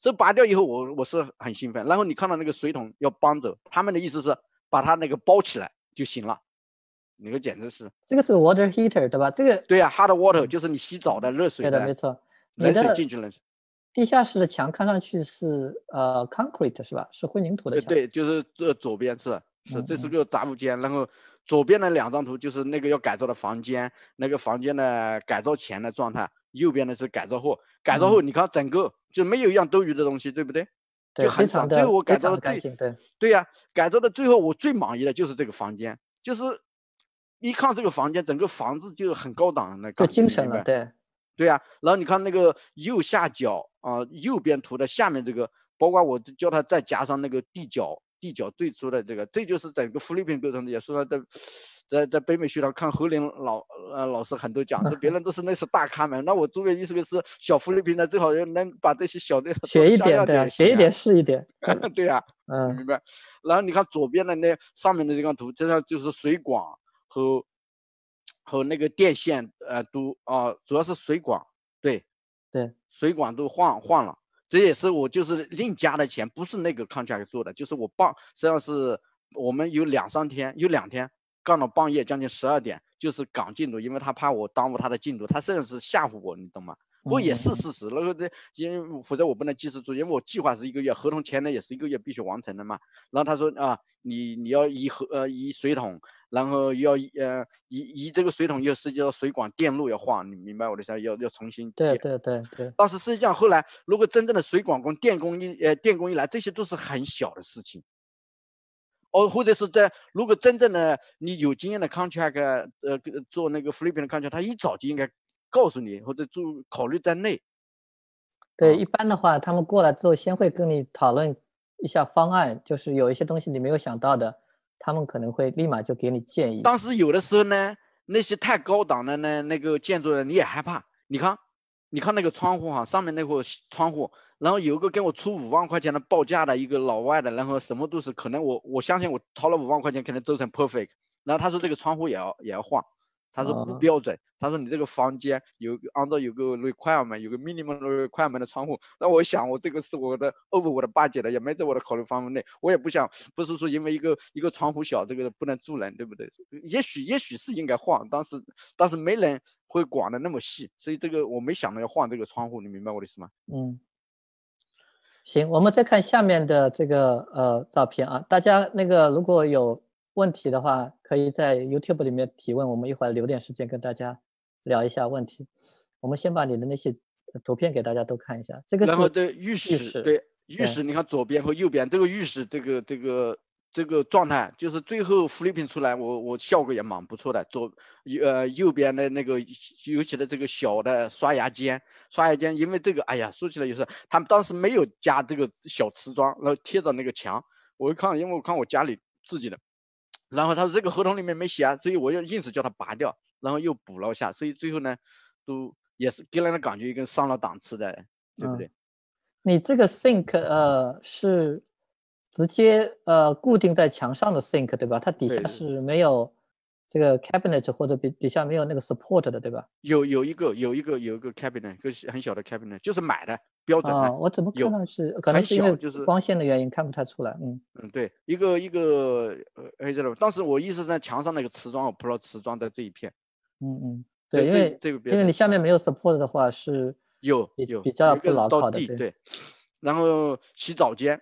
这拔掉以后，我我是很兴奋。然后你看到那个水桶要搬走，他们的意思是把它那个包起来就行了。那个简直是这个是 water heater 对吧？这个对呀，hot water 就是你洗澡的热水。对的，没错。冷水进去了。地下室的墙看上去是呃 concrete 是吧？是混凝土的墙。对，就是这左边是是这是个杂物间，然后左边的两张图就是那个要改造的房间，那个房间的改造前的状态。右边的是改造后，改造后你看整个就没有一样多余的东西，对不对？对就很爽。最后我改造的最对对呀，改造的最后我最满意的就是这个房间，就是一看这个房间，整个房子就很高档那个。精神了，对对呀。然后你看那个右下角啊，右边图的下面这个，包括我叫他再加上那个地角。地角最初的这个，这就是整个菲律宾构成的。也说在在在北美学堂看侯林老呃老师很多讲，别人都是那是大咖们，那我作为意思是小菲律宾的，最好要能把这些小的学一点，对，啊学一点是一点。对呀，嗯，明白。然后你看左边的那上面的这张图，这张就是水管和和那个电线，呃，都啊，主要是水管，对对，水管都换换了。这也是我就是另加的钱，不是那个 contract 做的，就是我半实际上是我们有两三天，有两天干到半夜将近十二点，就是赶进度，因为他怕我耽误他的进度，他甚至是吓唬我，你懂吗？不过也是事实，那个这因为否则我不能及时做，因为我计划是一个月，合同签的也是一个月必须完成的嘛。然后他说啊，你你要移合呃移水桶，然后要呃移移这个水桶又涉及到水管电路要换，你明白我的意思？要要重新对对对对。但是实际上后来如果真正的水管工、电工一呃电工一来，这些都是很小的事情。哦，或者是在如果真正的你有经验的 contract 呃做那个 flipping 的 contract，他一早就应该。告诉你或者做考虑在内，对，一般的话，他们过来之后，先会跟你讨论一下方案，就是有一些东西你没有想到的，他们可能会立马就给你建议。当时有的时候呢，那些太高档的呢，那个建筑人你也害怕。你看，你看那个窗户哈，上面那个窗户，然后有个给我出五万块钱的报价的一个老外的，然后什么都是可能我我相信我掏了五万块钱肯定做成 perfect，然后他说这个窗户也要也要换。他说不标准，他说你这个房间有按照有个 requirement，有个 minimum requirement 的窗户。那我想我这个是我的 over 我的 budget 的，也没在我的考虑范围内。我也不想，不是说因为一个一个窗户小，这个不能住人，对不对？也许也许是应该换，但是但是没人会管的那么细，所以这个我没想到要换这个窗户，你明白我的意思吗？嗯，行，我们再看下面的这个呃照片啊，大家那个如果有。问题的话，可以在 YouTube 里面提问，我们一会儿留点时间跟大家聊一下问题。我们先把你的那些图片给大家都看一下。这个然后对浴室，对浴室，你看左边和右边这个浴室，这个这个这个状态，就是最后 flipping 出来，我我效果也蛮不错的。左呃右边的那个尤其的这个小的刷牙间，刷牙间，因为这个哎呀，说起来也是他们当时没有加这个小瓷砖，然后贴着那个墙，我一看，因为我看我家里自己的。然后他说这个合同里面没写啊，所以我就硬是叫他拔掉，然后又补了一下，所以最后呢，都也是给人的感觉跟上了档次的，对不对？你这个 sink 呃是直接呃固定在墙上的 sink 对吧？它底下是没有这个 cabinet 或者底底下没有那个 support 的，对吧？有有一个有一个有一个 cabinet，一个很小的 cabinet，就是买的标准的。啊，我怎么看上去可能是因为就是光线的原因看不太出来，嗯嗯，对，一个一个呃，黑色的，当时我意思是在墙上那个瓷砖，我铺了瓷砖在这一片。嗯嗯，对对，因为这个因为你下面没有 support 的话是有有比较不牢靠的，对，对，然后洗澡间，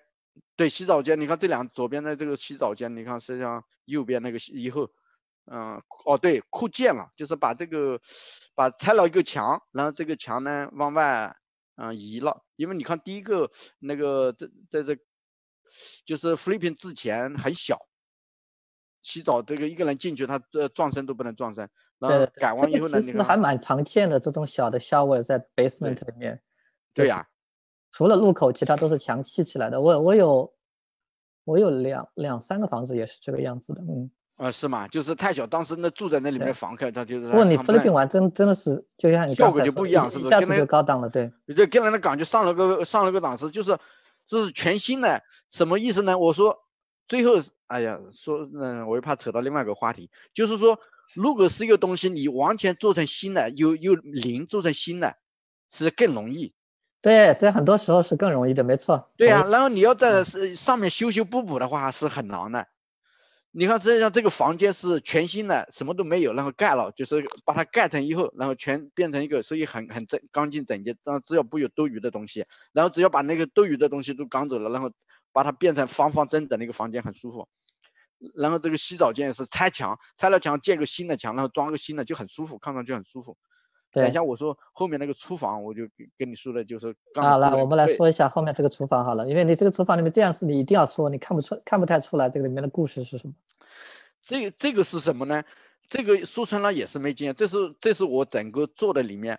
对，洗澡间，你看这两左边的这个洗澡间，你看实际上右边那个洗以后，嗯、哦对，扩建了，就是把这个把拆了一个墙，然后这个墙呢往外嗯、移了，因为你看第一个那个这在这就是 flipping 之前很小。洗澡这个一个人进去，他呃撞身都不能撞身，然后改完以后呢，其，实还蛮常见的这种小的 shower 在 basement 里面，就是对呀、除了入口，其他都是墙砌起来的。我我有我有两两三个房子也是这个样子的，嗯。呃，是吗？就是太小，当时那住在那里面的房客，他就是不过你他不能 flipping 完真真的是，就像你效果就不一样是一下子不是跟那就高档了，对，这跟人的感觉上了个上了个档次，就是这是全新的，什么意思呢？我说最后，哎呀，说嗯，我又怕扯到另外一个话题，就是说，如果是一个东西你完全做成新的，又又零做成新的，是更容易。对，在很多时候是更容易的，没错。对呀、然后你要嗯在是上面修修补补的话是很难的。你看，实际上这个房间是全新的，什么都没有，然后盖了，就是把它盖成以后，然后全变成一个，所以很很整干净整洁，然后只要不有多余的东西，然后只要把那个多余的东西都赶走了，然后把它变成方方正正的一个房间，很舒服。然后这个洗澡间也是拆墙，拆了墙建个新的墙，然后装个新的，就很舒服，看上去很舒服。等一下我说后面那个厨房，我就跟跟你说的就是刚啊，来，我们来说一下后面这个厨房好了，因为你这个厨房里面这样是你一定要说，你看不出看不太出来这个里面的故事是什么。这这个是什么呢？这个说穿了也是没经验，这是这是我整个做的里面，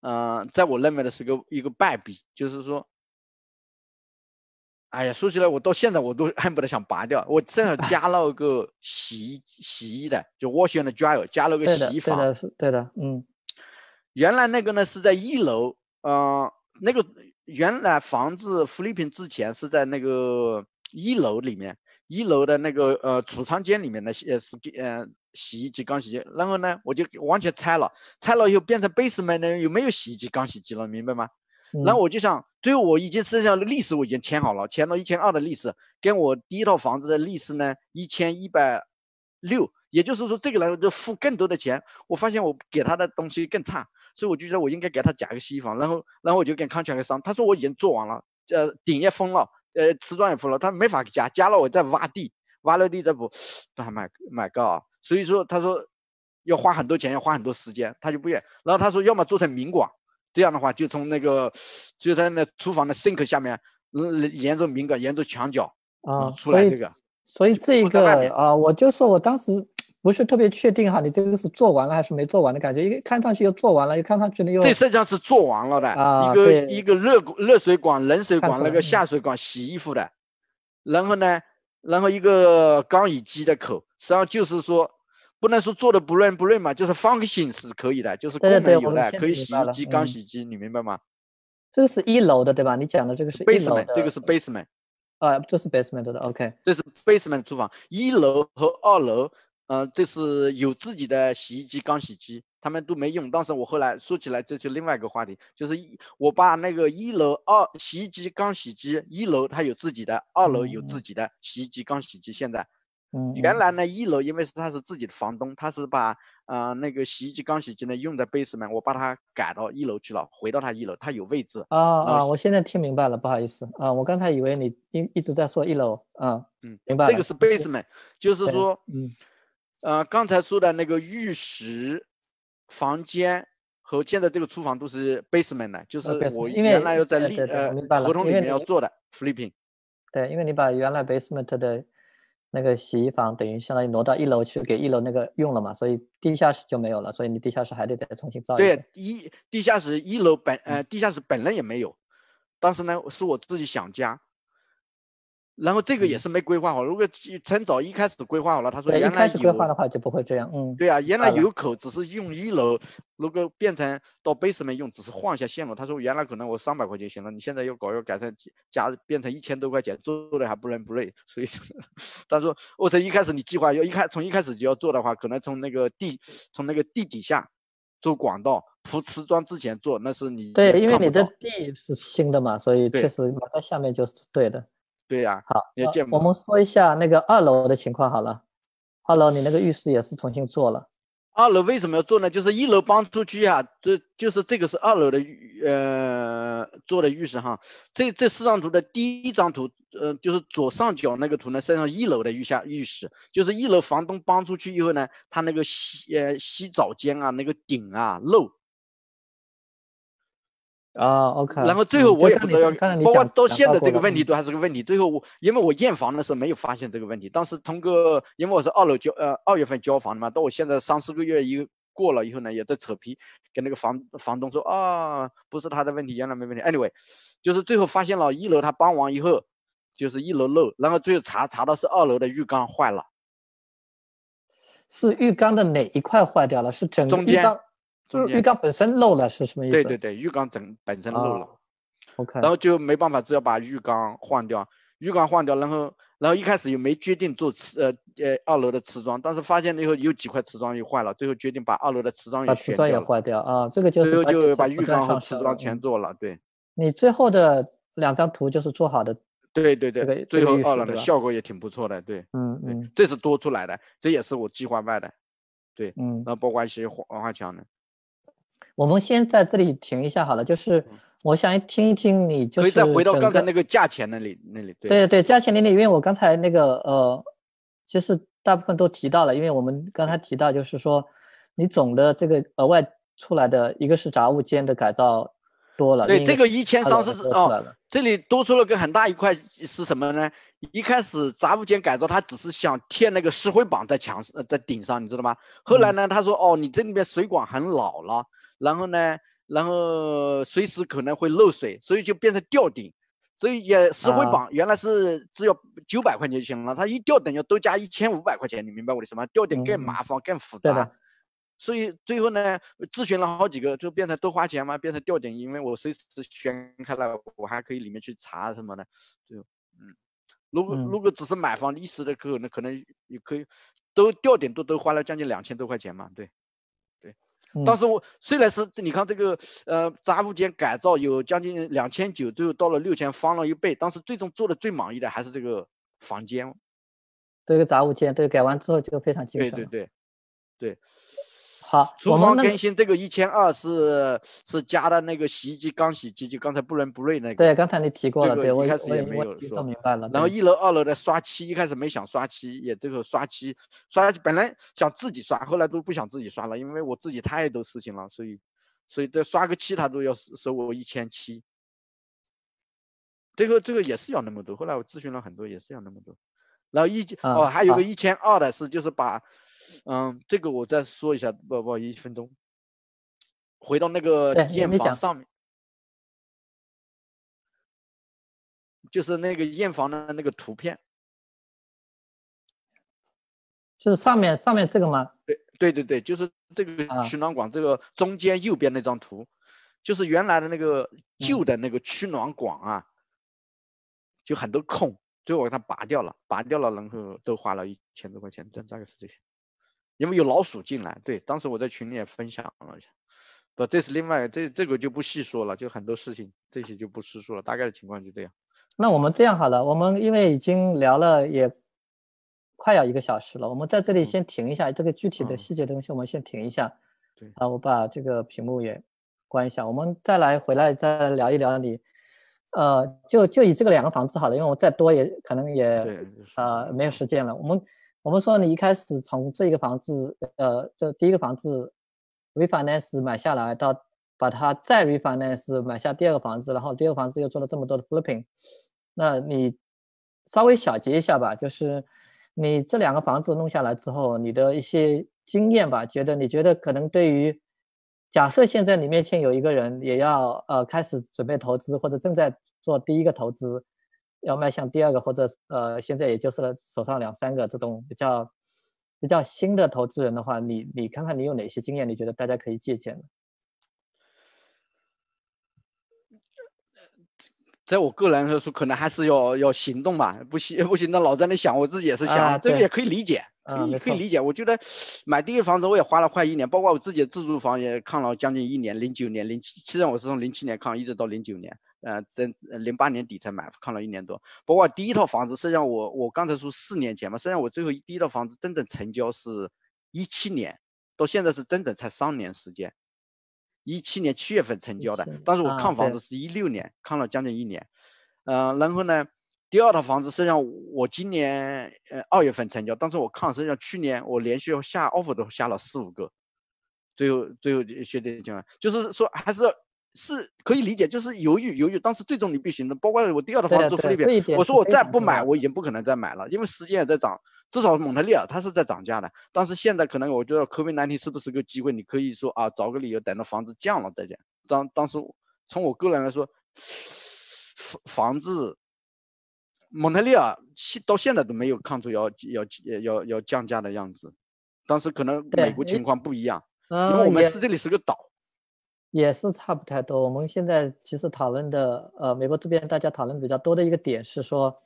嗯、在我认为的是个一个败笔，就是说，哎呀，说起来我到现在我都恨不得想拔掉。我正好加 了个洗衣洗衣的，就 wash and dryer，加了个，洗衣房。对的，是对的，嗯 原来那个呢是在一楼，呃，那个原来房子 flipping 之前是在那个一楼里面，一楼的那个呃储藏间里面的洗呃是呃洗衣机、干洗机，然后呢我就完全拆了，拆了以后变成 basement 呢有没有洗衣机、干洗机了，明白吗？嗯，然后我就想，最后我已经剩下的利息我已经签好了，签了一千二的利息，跟我第一套房子的利息呢一千一百六，也就是说这个人就付更多的钱，我发现我给他的东西更差，所以我就觉得我应该给他加个洗衣房，然后然后我就跟 contract 商，他说我已经做完了，呃顶也封了，呃瓷砖也铺了，他没法加，加了我再挖地，挖了地再补，这还买买个啊，所以说他说要花很多钱，要花很多时间，他就不愿，然后他说要么做成明管。这样的话，就从那个就在那厨房的 sink 下面，嗯，沿着明管，沿着墙角，啊，出来这个。所以这个啊，我就说我当时不是特别确定哈，你这个是做完了还是没做完的感觉，因为看上去又做完了，又看上去呢又这实际上是做完了的，啊一个一个热热水管、冷水管、那个下水管洗衣服的，然后呢，然后一个缸乙机的口，实际上就是说，不能说做的不润不润嘛，就是 function 是可以的，就是功能有的，可以洗衣机、缸嗯洗机，你明白吗这个是一楼的对吧？你讲的这个是？basement，这个是 basement。啊，这是 basement 的，OK，这是 basement 厨房，一楼和二楼，呃，这是有自己的洗衣机、干洗机，他们都没用。但是我后来说起来，这就另外一个话题，就是一我把那个一楼二洗衣机、干洗机，一楼它有自己的，二楼有嗯自己的洗衣机、干洗机。现在嗯，嗯原来呢，一楼因为是他是自己的房东，他是把呃那个洗衣机、干洗机呢用在 basement，我把它改到一楼去了，回到他一楼，他有位置。啊啊，我现在听明白了，不好意思啊，我刚才以为你一一直在说一楼，啊，嗯，明白了，这个是 basement，就是说。嗯呃，刚才说的那个浴室、房间和现在这个厨房都是 basement 的，就是我原来要在立呃合同里面要做的 flipping。对，因为你把原来 basement 的那个洗衣房等于相当于挪到一楼去给一楼那个用了嘛，所以地下室就没有了，所以你地下室还得再重新造一。对，一地下室一楼本呃地下室本来也没有，当时呢是我自己想加，然后这个也是没规划好。如果趁早一开始规划好了，他说原来开始规划的话就不会这样，嗯，对啊，原来有口只是用一楼，如果变成到 basement 用，只是换一下线路。他说原来可能我三百块钱行了，你现在要搞要改成加变成一千多块钱，做的还不伦不类。所以 他说我从一开始你计划要一开从一开始就要做的话，可能从那个地从那个地底下做管道铺瓷砖之前做，那是你对，因为你的地是新的嘛，所以确实埋在下面就是对的。对呀、好，呃也见不到我们说一下那个二楼的情况好了。二楼你那个浴室也是重新做了，二楼为什么要做呢？就是一楼搬出去啊，这就是这个是二楼的浴呃做的浴室哈。这这四张图的第一张图，呃，就是左上角那个图呢，实际上一楼的浴下浴室，就是一楼房东搬出去以后呢，他那个洗呃洗澡间啊，那个顶啊漏，啊，OK。然后最后我也不知道包括到现在这个问题都还是个问题。最后我因为我验房的时候没有发现这个问题，当时通过因为我是二楼交呃二月份交房的嘛，到我现在三四个月一个过了以后呢，也在扯皮，跟那个房房东说啊，不是他的问题，原来没问题。Anyway，就是最后发现了一楼他搬完以后，就是一楼漏，然后最后查查到是二楼的浴缸坏了，是浴缸的哪一块坏掉了？是整个中间浴缸，中间浴浴缸本身漏了是什么意思？对对对，浴缸整本身漏了。哦 OK，然后就没办法，只要把浴缸换掉，浴缸换掉，然后然后一开始又没决定做瓷呃呃二楼的瓷砖，但是发现了以后有几块瓷砖又坏了，最后决定把二楼的瓷砖把也瓷砖也坏掉啊，这个就最后就把浴缸和瓷砖全嗯做了，对你最后的两张图就是做好的，对对这个对，最后二楼的效果也挺不错的，对对嗯嗯，这是多出来的，这也是我计划外的，对嗯然，后包括一些花花墙的，我们先在这里停一下好了，就是我想听一听你就是可以再回到刚才那个价钱那里那里，对对对，价钱那里，因为我刚才那个呃，其实大部分都提到了，因为我们刚才提到就是说，你总的这个额外出来的一个是杂物间的改造多了，对，这个一千三是哦这里多出了个很大一块是什么呢？一开始杂物间改造，他只是想贴那个石灰板在墙在顶上，你知道吗？后来呢，他说哦，你这里面水管很老了，然后呢，然后随时可能会漏水，所以就变成吊顶。所以也石灰啊板原来是只要九百块钱就行了，它一吊顶要多加一千五百块钱，你明白我的意思吗？吊顶更麻烦、更复杂。所以最后呢，咨询了好几个，就变成多花钱嘛，变成吊顶，因为我随时掀开了，我还可以里面去查什么的，就嗯，如果嗯如果只是买房一时的可能可能也可以，都吊顶都都花了将近两千多块钱嘛，对。嗯当时我虽然是你看这个呃杂物间改造有将近两千九，最后到了六千，翻了一倍，当时最终做的最满意的还是这个房间，这个杂物间，对，改完之后就非常精对对。对对。好，厨房更新这个一千二是是加的那个洗衣机干洗机，就刚才不伦不类那个。对，刚才你提过了，对我一开始也没有说明白了。然后一楼、二楼的刷漆，一开始没想刷漆，也最后刷漆，刷本来想自己刷，后来都不想自己刷了，因为我自己太多事情了，所以所以这刷个漆他都要收收我一千七。最后最后也是要那么多，后来我咨询了很多，也是要那么多。然后一啊哦，还有个一千二的是就是把，嗯，这个我再说一下，不不，一分钟。回到那个验房上面，就是那个验房的那个图片。就是上面上面这个吗？对对对对，就是这个啊取暖管，这个中间右边那张图，就是原来的那个嗯旧的那个取暖管啊，就很多空，最后我给它拔掉了，拔掉了，然后都花了一千多块钱，这大概是这些。因为有老鼠进来，对，当时我在群里也分享了一下，不，这是另外这这个就不细说了，就很多事情这些就不细说了，大概的情况就这样。那我们这样好了，我们因为已经聊了也快要一个小时了，我们在这里嗯先停一下，这个具体的嗯细节的东西我们先停一下。对啊，我把这个屏幕也关一下，我们再来回来再聊一聊你，呃，就就以这个两个房子好了，因为我再多也可能也啊呃没有时间了。我们我们说你一开始从这个房子，呃，这第一个房子 refinance 买下来，到把它再 refinance 买下第二个房子，然后第二个房子又做了这么多的 flipping，那你稍微小结一下吧，就是你这两个房子弄下来之后，你的一些经验吧，觉得你觉得可能对于假设现在你面前有一个人也要呃开始准备投资或者正在做第一个投资，要迈向第二个，或者呃，现在也就是手上两三个这种比较比较新的投资人的话，你你看看你有哪些经验，你觉得大家可以借鉴的？在我个人来说，可能还是要要行动吧，不行不行，那老在那想，我自己也是想，这个也可以理解，可以可以理解。我觉得买第一个房子我也花了快一年，包括我自己的自住房也看了将近一年，零九年零七，其实我是从零七年看一直到零九年，呃，在零八年底才买，看了一年多。包括第一套房子，实际上我我刚才说四年前嘛，实际上我最后第一套房子真正成交是一七年，到现在是整整才三年时间。一七年七月份成交的，当时我看房子是一六年，看了将近一年，嗯，然后呢，第二套房子实际上我今年呃二月份成交，当时我看实际上去年我连续下 offer 都下了四五个，最后最后确定情况，就是说还是是可以理解，就是犹豫犹豫，当时最终你必行的，包括我第二套房子菲律宾，我说我再不买，我已经不可能再买了，因为时间也在涨。至少蒙特利尔它是在涨价的，但是现在可能我觉得 COVID-19 是不是个机会？你可以说啊，找个理由等到房子降了再讲。当当时从我个人来说，房房子蒙特利尔现到现在都没有看出要要要要降价的样子，当时可能美国情况不一样，因为我们是这里是个岛，也是差不太多。我们现在其实讨论的呃，美国这边大家讨论比较多的一个点是说。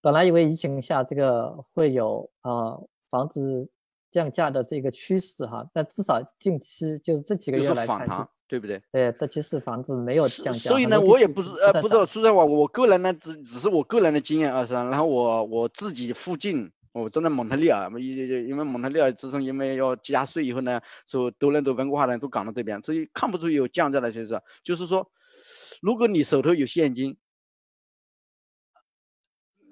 本来以为疫情下这个会有啊房子降价的这个趋势哈，但至少近期就是这几个月来看，对不对？对，但其实房子没有降价。所以呢，我也不是呃不知道，说实话，我个人呢只只是我个人的经验二三，然后我我自己附近，我真的蒙特利尔，因因为蒙特利尔自从因为要加税以后呢，说多伦多温哥华人都赶到这边，所以看不出有降价的趋势。就是说，如果你手头有现金。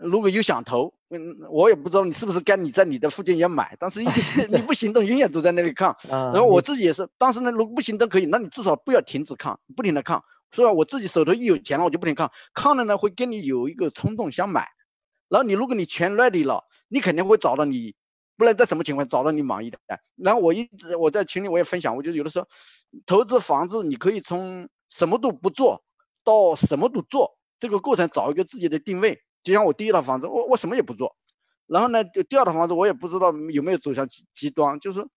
如果有想投，嗯，我也不知道你是不是该你在你的附近也买，但是一 你不行动，永远都在那里看。然后我自己也是，当时呢，如果不行动可以，那你至少不要停止看，不停的看，是吧？我自己手头一有钱了，我就不停看，看了呢会跟你有一个冲动想买。然后你如果你钱 ready 了，你肯定会找到你，不能在什么情况找到你满意的。然后我一直我在群里我也分享，我就有的时候投资房子，你可以从什么都不做到什么都做，这个过程找一个自己的定位。就像我第一套房子，我我什么也不做，然后呢，第二套房子我也不知道有没有走向极极端，就是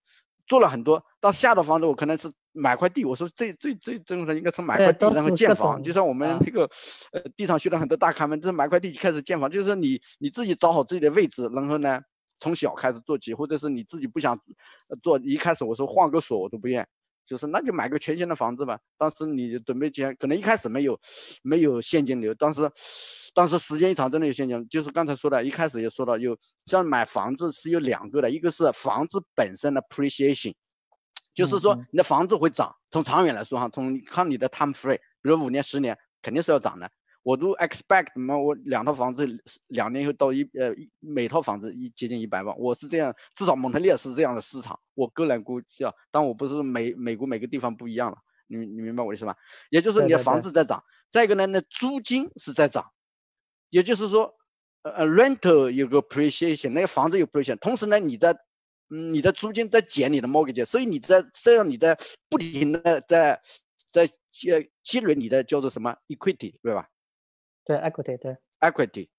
做了很多。到下套房子我可能是买块地，我说最最最正常应该是买块地然后建房，就像我们这个呃地上学的很多大咖们，就是买块地开始建房，就是你你自己找好自己的位置，然后呢从小开始做起，或者是你自己不想做，一开始我说换个锁我都不愿。就是那就买个全新的房子吧。当时你准备钱，可能一开始没有没有现金流，当时当时时间一长真的有现金。就是刚才说的，一开始也说了，有像买房子是有两个的，一个是房子本身的 appreciation，就是说你的房子会涨，从长远来说哈，从看你的 time frame，比如五年十年肯定是要涨的。我都 expect 什么？我两套房子两年以后到一呃每套房子一接近一百万，我是这样，至少蒙特利尔是这样的市场，我个人估计啊，但我不是美美国每个地方不一样了，你你明白我的意思吧？也就是你的房子在涨，再一个呢，那租金是在涨，也就是说呃 rental 有个 appreciation，那个房子有 appreciation，同时呢你在嗯你的租金在减你的 mortgage，所以你在这样你在不停的在在积积累你的叫做什么 equity，对吧？对 equity，对 equity，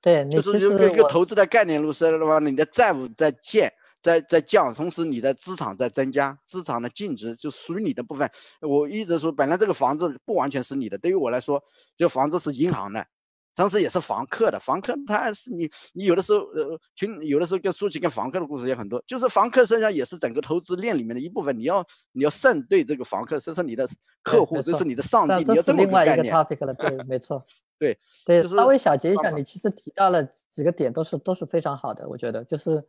对，就是一个一个投资的概念，路是的话，你的债务在减，在在降，同时你的资产在增加，资产的净值就属于你的部分。我一直说，本来这个房子不完全是你的，对于我来说，这个房子是银行的。当时也是房客的，房客他是你，你有的时候呃，群有的时候跟说起跟房客的故事也很多，就是房客实际上也是整个投资链里面的一部分，你要你要慎对这个房客，这是你的客户，这是你的上帝，你要这么个概念。topic 了，对，没错，对对，稍微小结一下，你其实提到了几个点，都是都是非常好的，我觉得就是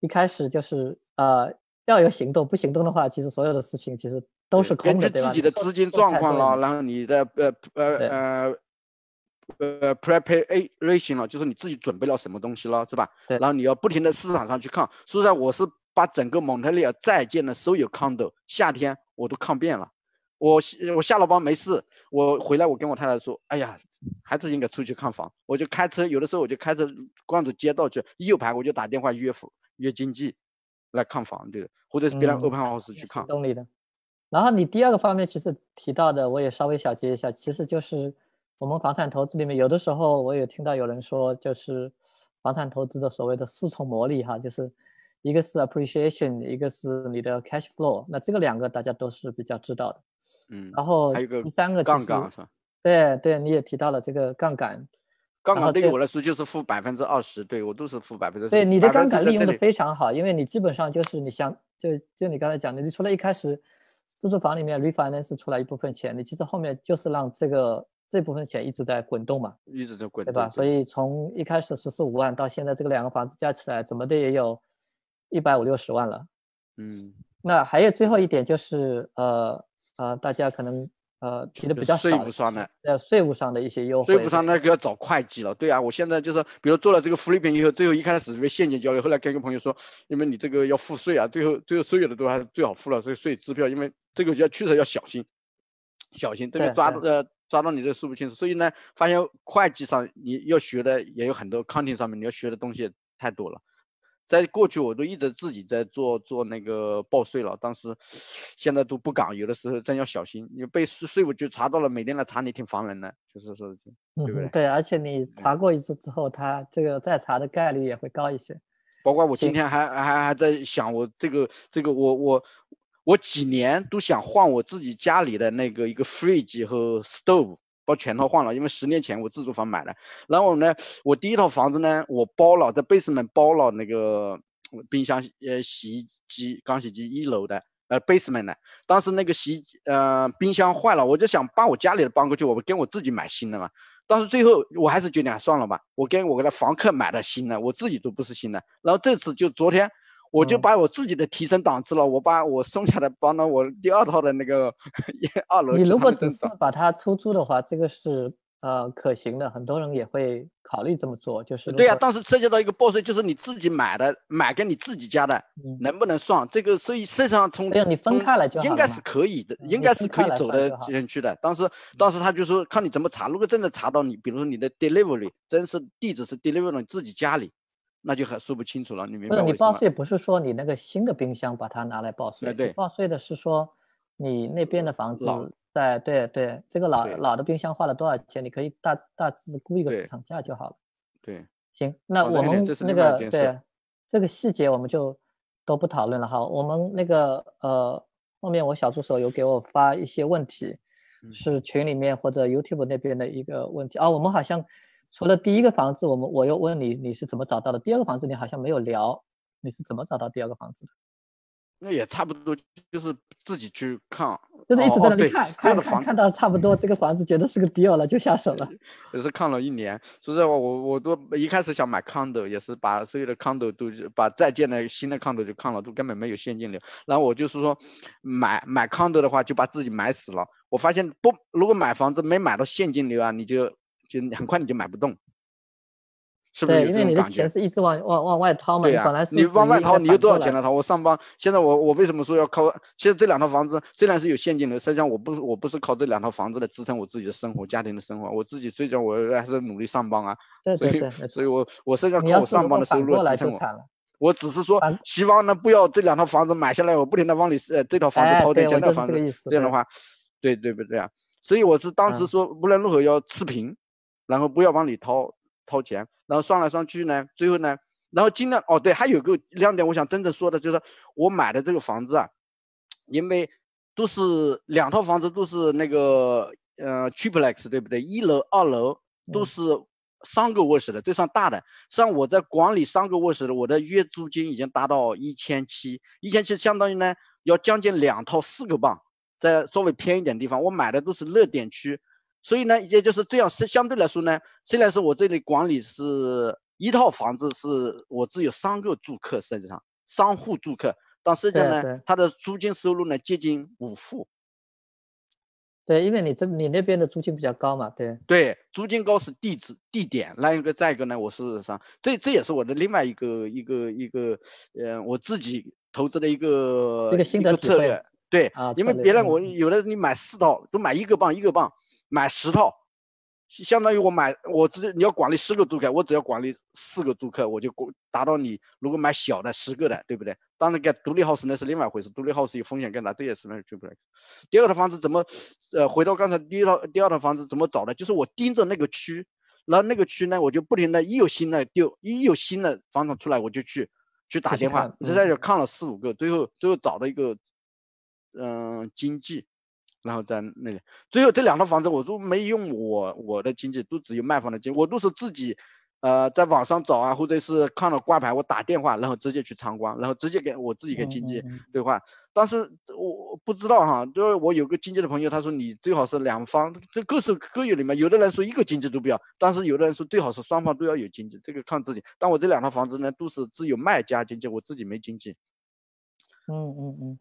一开始就是呃要有行动，不行动的话，其实所有的事情其实都是空的，根据自己的资金状况了，然后你的呃呃呃。呃，preparation 了，就是你自己准备了什么东西了，是吧？对。然后你要不停的市场上去看，说实在我是把整个蒙特利尔在建的所有 condo，夏天我都看遍了。我我下了班没事，我回来我跟我太太说，哎呀，还是应该出去看房。我就开车，有的时候我就开车逛着街道去，一有盘我就打电话约夫约经济来看房，对，或者是别人 open house 去看。的。然后你第二个方面其实提到的，我也稍微小结一下，其实就是。我们房产投资里面，有的时候我也听到有人说，就是房产投资的所谓的四重魔力哈，就是一个是 appreciation，一个是你的 cash flow。那这个两个大家都是比较知道的。嗯，然后还有个第三个杠杆是吧？对对，你也提到了这个杠杆。杠杆对于我来说就是负百分之二十，对我都是负百分之。对你的杠杆利用的非常好，因为你基本上就是你想就就你刚才讲的，你除了一开始自住房里面 refinance 出来一部分钱，你其实后面就是让这个这部分钱一直在滚动嘛，一直在滚动，对吧？所以从一开始十四五万到现在这个两个房子加起来，怎么的也有一百五六十万了。嗯，那还有最后一点就是呃呃，大家可能。呃，提的比较少，税务上的，呃，税务上的一些优惠，税务上那个要找会计了。对啊，我现在就是，比如做了这个福利品以后，最后一开始是现金交流，后来跟一个朋友说，因为你这个要付税啊，最后最后所有的都还是最好付了这个税支票，因为这个要确实要小心，小心这个抓呃抓到你这个说不清楚，所以呢，发现会计上你要学的也有很多，accounting 上面你要学的东西太多了。在过去我都一直自己在做做那个报税了，但是现在都不敢，有的时候真要小心，你被税税务局查到了，每天来查你挺烦人的，就是说，对不对？对，而且你查过一次之后，他这个再查的概率也会高一些。包括我今天还还还在想，我这个这个我我我几年都想换我自己家里的那个一个 fridge 和 stove。把全套换了，因为十年前我自住房买的。然后呢，我第一套房子呢，我包了在 basement 包了那个冰箱、呃洗衣机、干洗机一楼的，呃 basement 的。当时那个洗呃冰箱坏了，我就想把我家里的搬过去，我跟我自己买新的嘛。但是最后我还是决定算了吧，我跟我给他房客买的新的，我自己都不是新的。然后这次就昨天。我就把我自己的提升档次了，我把我剩下的搬到我第二套的那个 二楼。你如果只是把它出租的话，这个是呃可行的，很多人也会考虑这么做。就是对呀，但是涉及到一个报税，就是你自己买的，买给你自己家的，能不能算？这个所以实际上从你分开了就应该是可以的，应该是可以走的进去的。当时当时他就说看你怎么查，如果真的查到你，比如说你的 delivery 真是地址是 delivery 你自己家里。那就很说不清楚了，你明白不是你报税不是说你那个新的冰箱把它拿来报税，对，报税的是说你那边的房子在对对，这个老老的冰箱花了多少钱，你可以大大致估一个市场价就好了。对，行，那我们那个对这个细节我们就都不讨论了。哈。我们那个呃后面我小助手有给我发一些问题，是群里面或者 YouTube 那边的一个问题。啊，我们好像。除了第一个房子，我们我又问你你是怎么找到的？第二个房子你好像没有聊，你是怎么找到第二个房子的？那也差不多，就是自己去看，就是一直在那里看，看看看到差不多这个房子觉得是个 deal 了就下手了。也是看了一年，说实话我我都一开始想买 condo，也是把所有的 condo 都把在建的新的 condo 就看了，都根本没有现金流。然后我就是说买买 condo 的话就把自己买死了。我发现不，如果买房子没买到现金流啊，你就。就很快你就买不动，是不是？对，因为你的钱是一直往往往外掏嘛。对呀，你往外掏，你有多少钱来掏？我上班，现在我我为什么说要靠？其实这两套房子虽然是有现金流，实际上我不是我不是靠这两套房子来支撑我自己的生活、家庭的生活。我自己虽然我还是努力上班啊。对对对。所以，所以我我实际上靠我上班的收入支撑我。我只是说希望呢，不要这两套房子买下来，我不停的往里呃这套房子掏钱，这套房子这样的话，对对不对啊？所以我是当时说无论如何要持平。然后不要往里掏掏钱，然后算来算去呢，最后呢，然后尽量哦对，还有个亮点，我想真正说的就是我买的这个房子啊，因为都是两套房子都是那个呃 triplex 对不对？一楼二楼都是三个卧室的，最算大的。像我在管理三个卧室的，我的月租金已经达到一千七，一千七相当于呢要将近两套四个半，在稍微偏一点地方，我买的都是热点区。所以呢，也就是这样，是相对来说呢，虽然说我这里管理是一套房子，是我只有三个住客，实际上三户住客，但实际上呢，它的租金收入呢接近五户。对，因为你这你那边的租金比较高嘛，对。对，租金高是地址地点，那一个再一个呢，我事实上这这也是我的另外一个一个一个，呃，我自己投资的一个一个新的策略。对，因为别人我有的你买四套都买一个棒一个棒。买十套，相当于我买我自己你要管理十个租客，我只要管理四个租客，我就达到你如果买小的十个的，对不对？当然，盖独立 house 那是另外一回事，独立 house 有风险更大，这也是 duplex。第二套房子怎么，呃，回到刚才第一套第二套房子怎么找的？就是我盯着那个区，然后那个区呢，我就不停的，一有新的就，一有新的房产出来，我就去去打电话，在这看了四五个，最后最后找到一个，嗯，经济。然后在那里，最后这两套房子我都没用我我的经济，都只有卖方的经，我都是自己，呃，在网上找啊，或者是看了挂牌，我打电话，然后直接去参观，然后直接给我自己跟经济对话。但是我不知道哈，就是我有个经济的朋友，他说你最好是两方，这各是各有里面。有的人说一个经济都不要，但是有的人说最好是双方都要有经济，这个看自己。但我这两套房子呢，都是只有卖家经济，我自己没经济。嗯嗯嗯。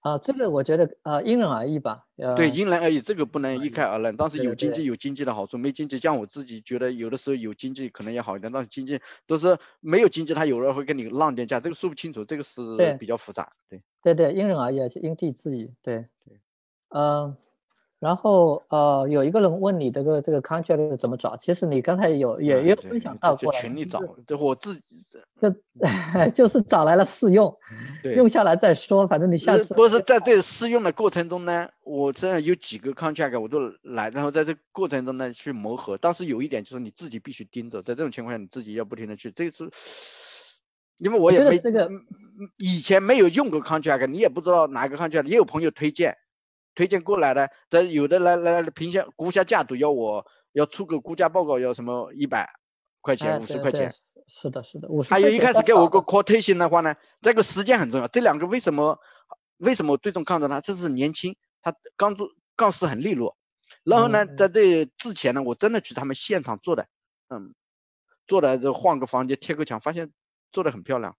啊，这个我觉得啊因人而异吧。对，因人而异，这个不能一概而论。但是有经济有经济的好处，没经济，像我自己觉得有的时候有经济可能也好一点，但是经济都是没有经济，他有人会跟你让点价，这个说不清楚，这个是比较复杂。对，对对，因人而异，因地制宜。对，对，嗯。然后呃，有一个人问你这个这个 contract 怎么找？其实你刚才有也也分享到过，群里找，对我自己 就 就是找来了试用，用下来再说，反正你下次不是在这试用的过程中呢，我这样有几个 contract 我都来，然后在这过程中呢去磨合。但是有一点就是你自己必须盯着，在这种情况下你自己要不停的去，这是因为我也没这个以前没有用过 contract，你也不知道哪个 contract，也有朋友推荐。推荐过来的，这有的来来评价估下价都要我要出个估价报告，要什么一百块钱、五十块钱。是的，是的，还有一开始给我个 quotation 的话呢，这个时间很重要。这两个为什么为什么最终看着他？这是年轻，他刚做刚是很利落。然后呢，在这之前呢，我真的去他们现场做的，嗯，做的这换个房间贴个墙，发现做的很漂亮。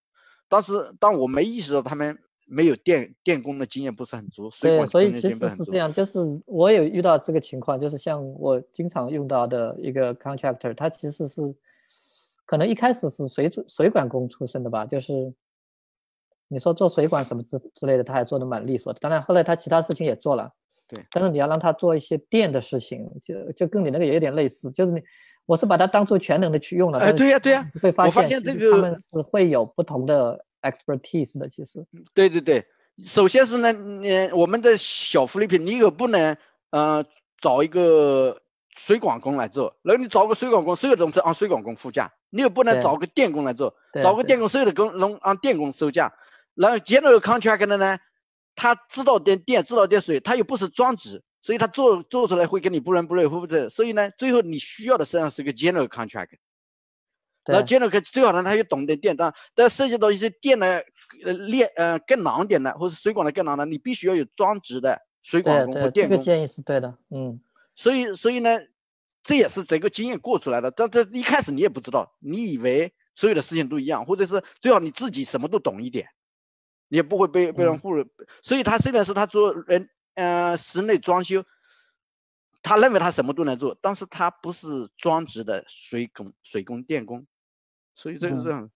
当时当我没意识到他们。没有电电工的经验不是很足，对，所以其实是这样，就是我有遇到这个情况，就是像我经常用到的一个 contractor，他其实是可能一开始是水水管工出身的吧，就是你说做水管什么之之类的，他还做的蛮利索的。当然后来他其他事情也做了，对，但是你要让他做一些电的事情，就就跟你那个也有点类似，就是你我是把它当做全能的去用了，哎，对呀对呀，会发现这个他们是会有不同的。Expertise 的其实，对对对，首先是呢，你我们的小福利品，你可不能呃找一个水管工来做，然后你找个水管工，所有的东西按水管工付价，你又不能找个电工来做，找个电工所有的工能按电工收价，然后 general contract 的呢，他知道点电，知道点水，他又不是专职，所以他做做出来会跟你不伦不类，会不对，所以呢，最后你需要的实际上是个 general contract。然后接着可最好呢，他又懂点电，但但涉及到一些电的呃链呃更难点的，或者水管的更难的，你必须要有专职的水管工和电工。这个建议是对的，嗯。所以所以呢，这也是整个经验过出来的。但这一开始你也不知道，你以为所有的事情都一样，或者是最好你自己什么都懂一点，你也不会被被人忽悠。所以他虽然是他做人呃室内装修，他认为他什么都能做，但是他不是专职的水工、水工、电工。所以这个是这样。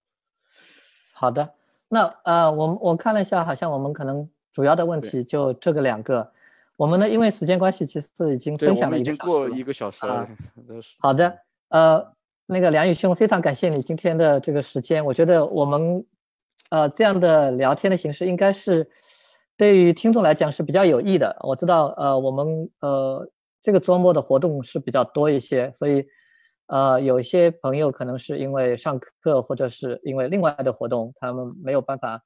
好的，那呃，我们我看了一下，好像我们可能主要的问题就这个两个。我们呢，因为时间关系，其实是已经分享了已经过一个小时了。好的，呃，那个梁宇兄，非常感谢你今天的这个时间。我觉得我们呃这样的聊天的形式，应该是对于听众来讲是比较有益的。我知道呃我们呃这个周末的活动是比较多一些，所以。呃，有些朋友可能是因为上课，或者是因为另外的活动，他们没有办法，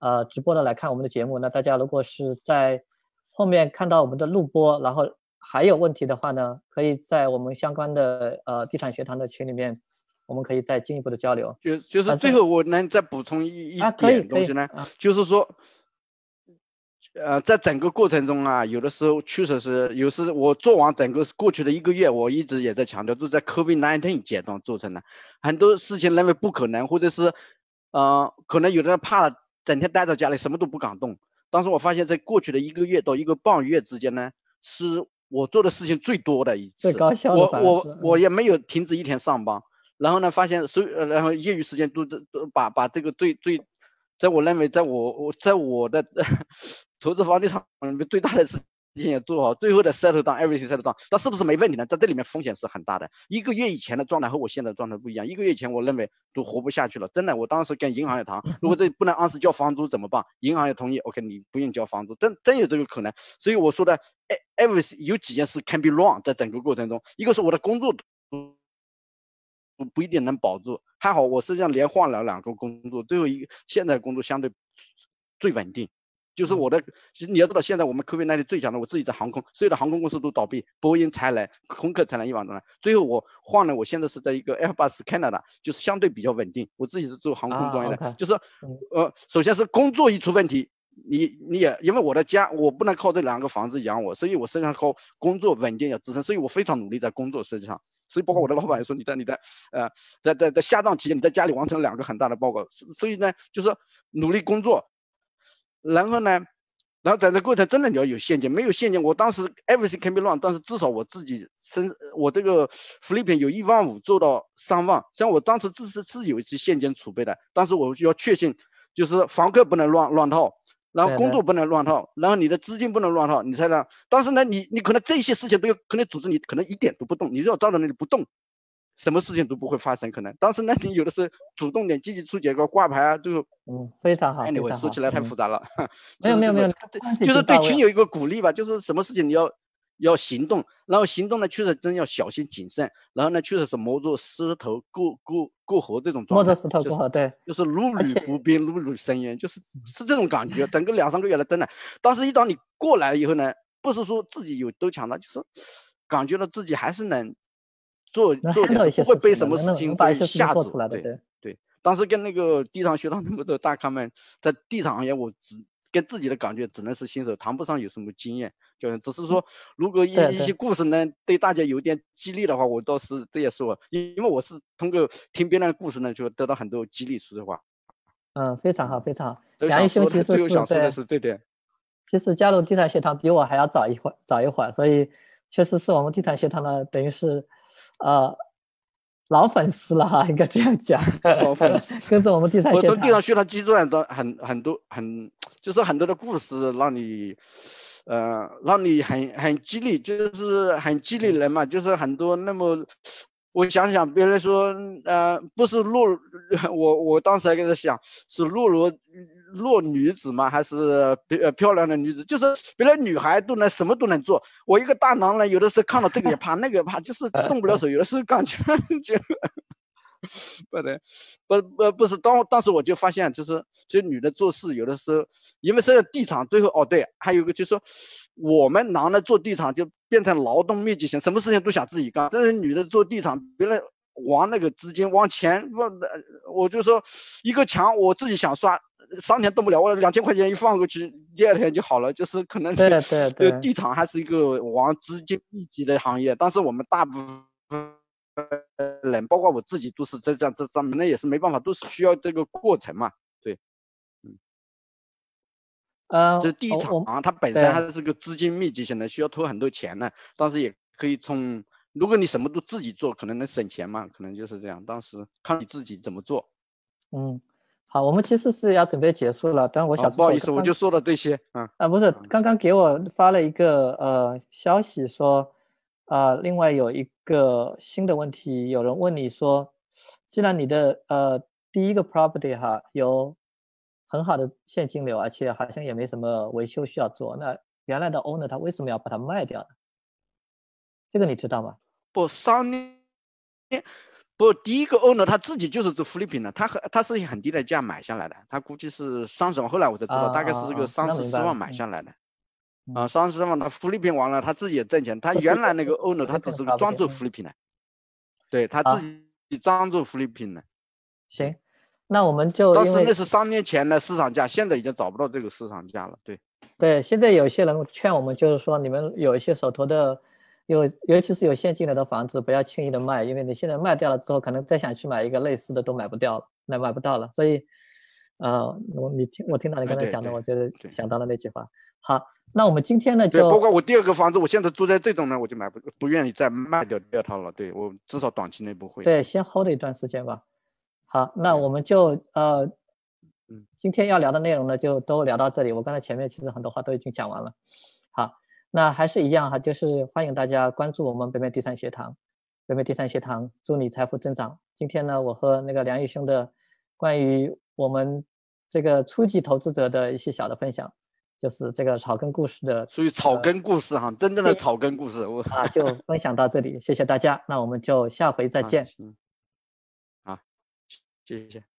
呃，直播的来看我们的节目。那大家如果是在后面看到我们的录播，然后还有问题的话呢，可以在我们相关的呃地产学堂的群里面，我们可以再进一步的交流。就就是最后我能再补充一一点东西呢，就是说。呃，在整个过程中啊，有的时候确实是，有时我做完整个过去的一个月，我一直也在强调，都在 COVID-19 阶段做成的，很多事情认为不可能，或者是，呃，可能有的人怕了，整天待在家里什么都不敢动。但是我发现，在过去的一个月到一个半月之间呢，是我做的事情最多的一次。最高效我我我也没有停止一天上班，然后呢，发现所有然后业余时间都都都把把这个最最。在我认为，在我我在我的投资房地产里面最大的事情也做好，最后的 settle down，everything settle down，那是不是没问题呢？在这里面风险是很大的。一个月以前的状态和我现在状态不一样。一个月以前我认为都活不下去了，真的。我当时跟银行也谈，如果这不能按时交房租怎么办？银行也同意，OK，你不用交房租，真真有这个可能。所以我说的，everything 有几件事 can be wrong，在整个过程中，一个是我的工作不不一定能保住，还好我实际上连换了两个工作，最后一个现在工作相对最稳定。就是我的，其实你要知道，现在我们科威那里最强的，我自己在航空，所有的航空公司都倒闭，波音才来，空客才来一万多人。最后我换了，我现在是在一个 Airbus Canada，就是相对比较稳定。我自己是做航空专业的，就是呃，首先是工作一出问题，你你也因为我的家，我不能靠这两个房子养我，所以我身上靠工作稳定要支撑，所以我非常努力在工作实际上。所以包括我的老板也说，你在你的呃，在在在下葬期间，你在家里完成了两个很大的报告，所以呢，就是努力工作。然后呢，然后在这过程真的你要有现金，没有现金，我当时 everything can be wrong，但是至少我自己身我这个 flipping 有一万五做到三万，像我当时自是是有一些现金储备的，但是我就要确信，就是房客不能乱乱套，然后工作不能乱套，然后你的资金不能乱套，你才能。但是呢，你你可能这些事情都有可能组织你可能一点都不动，你只要到了那里不动。什么事情都不会发生，可能。但是呢，你有的是主动点，积极出结果挂牌啊，就嗯，非常好。Anyway，说起来太复杂了。没有没有没有，就是对群友一个鼓励吧，就是什么事情你要要行动，然后行动呢确实真要小心谨慎，然后呢确实是摸着石头过过过河这种状态。摸着石头过河，对。就是如履薄冰，如履深渊，就是是这种感觉。整个两三个月了，真的。但是，一当你过来了以后呢，不是说自己有多强大，就是感觉到自己还是能。做做点不会被什么事情被吓住，对对。当时跟那个地产学堂那么多大咖们，在地产行业，我只跟自己的感觉只能是新手，谈不上有什么经验，就是只是说，如果一一些故事呢对大家有点激励的话，我倒是这也是我，因因为我是通过听别人的故事呢，就得到很多激励。说实话，嗯，非常好，非常好。梁毅兄其实是这点。其实加入地产学堂比我还要早一会儿，早一会儿，所以确实是我们地产学堂的，等于是。呃，老粉丝了哈，应该这样讲。老粉丝跟着我们地产学。我从地上学堂记住很多很很多很，就是很多的故事，让你，呃，让你很很激励，就是很激励人嘛，就是很多那么。我想想，别人说，呃，不是弱，我我当时还在想，是弱弱弱女子吗？还是漂亮的女子？就是别的女孩都能什么都能做，我一个大男人，有的时候看到这个也怕，那个也怕，就是动不了手，有的时候感觉就。不对，不不不是，当当时我就发现，就是这女的做事有的时候，因为这个地产最后哦对，还有一个就是说，我们男的做地产就变成劳动密集型，什么事情都想自己干。但是女的做地产，别人往那个资金往前，不，我就说一个墙我自己想刷，三天动不了，我两千块钱一放过去，第二天就好了。就是可能对对对，地产还是一个往资金密集的行业，但是我们大部分。人，包括我自己都是这样，这上面那也是没办法，都是需要这个过程嘛。对，嗯，呃，这地产它本身还是个资金密集型的，需要投很多钱的。但是也可以从，如果你什么都自己做，可能能省钱嘛，可能就是这样。当时看你自己怎么做。嗯，好，我们其实是要准备结束了，但我想不好意思，我就说了这些。嗯，啊，不是，刚刚给我发了一个呃消息说。啊，另外有一个新的问题，有人问你说，既然你的呃第一个 property 哈有很好的现金流，而且好像也没什么维修需要做，那原来的 owner 他为什么要把它卖掉呢？这个你知道吗？不，三年不，第一个 owner 他自己就是做 flipping 的，他很他是以很低的价买下来的，他估计是三十万，后来我才知道，大概是这个三十四万买下来的。啊，三十万他福利品完了，他自己也挣钱。他原来那个 owner 他只是个专做福利品的，对他自己专做福利品的。行，那我们就当时那是三年前的市场价，现在已经找不到这个市场价了。对，对，现在有些人劝我们，就是说你们有一些手头的，有尤其是有现金流的房子，不要轻易的卖，因为你现在卖掉了之后，可能再想去买一个类似的都买不掉了，那买不到了。所以，呃，我你听我听到你刚才讲的，我觉得想到了那句话。好。那我们今天呢？就，包括我第二个房子，我现在住在这种呢，我就买不不愿意再卖掉第二套了。对我至少短期内不会。对，先 hold 一段时间吧。好，那我们就呃，嗯，今天要聊的内容呢，就都聊到这里。我刚才前面其实很多话都已经讲完了。好，那还是一样哈，就是欢迎大家关注我们北美第三学堂，北美第三学堂祝你财富增长。今天呢，我和那个梁宇兄的关于我们这个初级投资者的一些小的分享，就是这个草根故事的，属于草根故事哈，真正的草根故事。我啊，就 分享到这里，谢谢大家，那我们就下回再见。好，谢谢。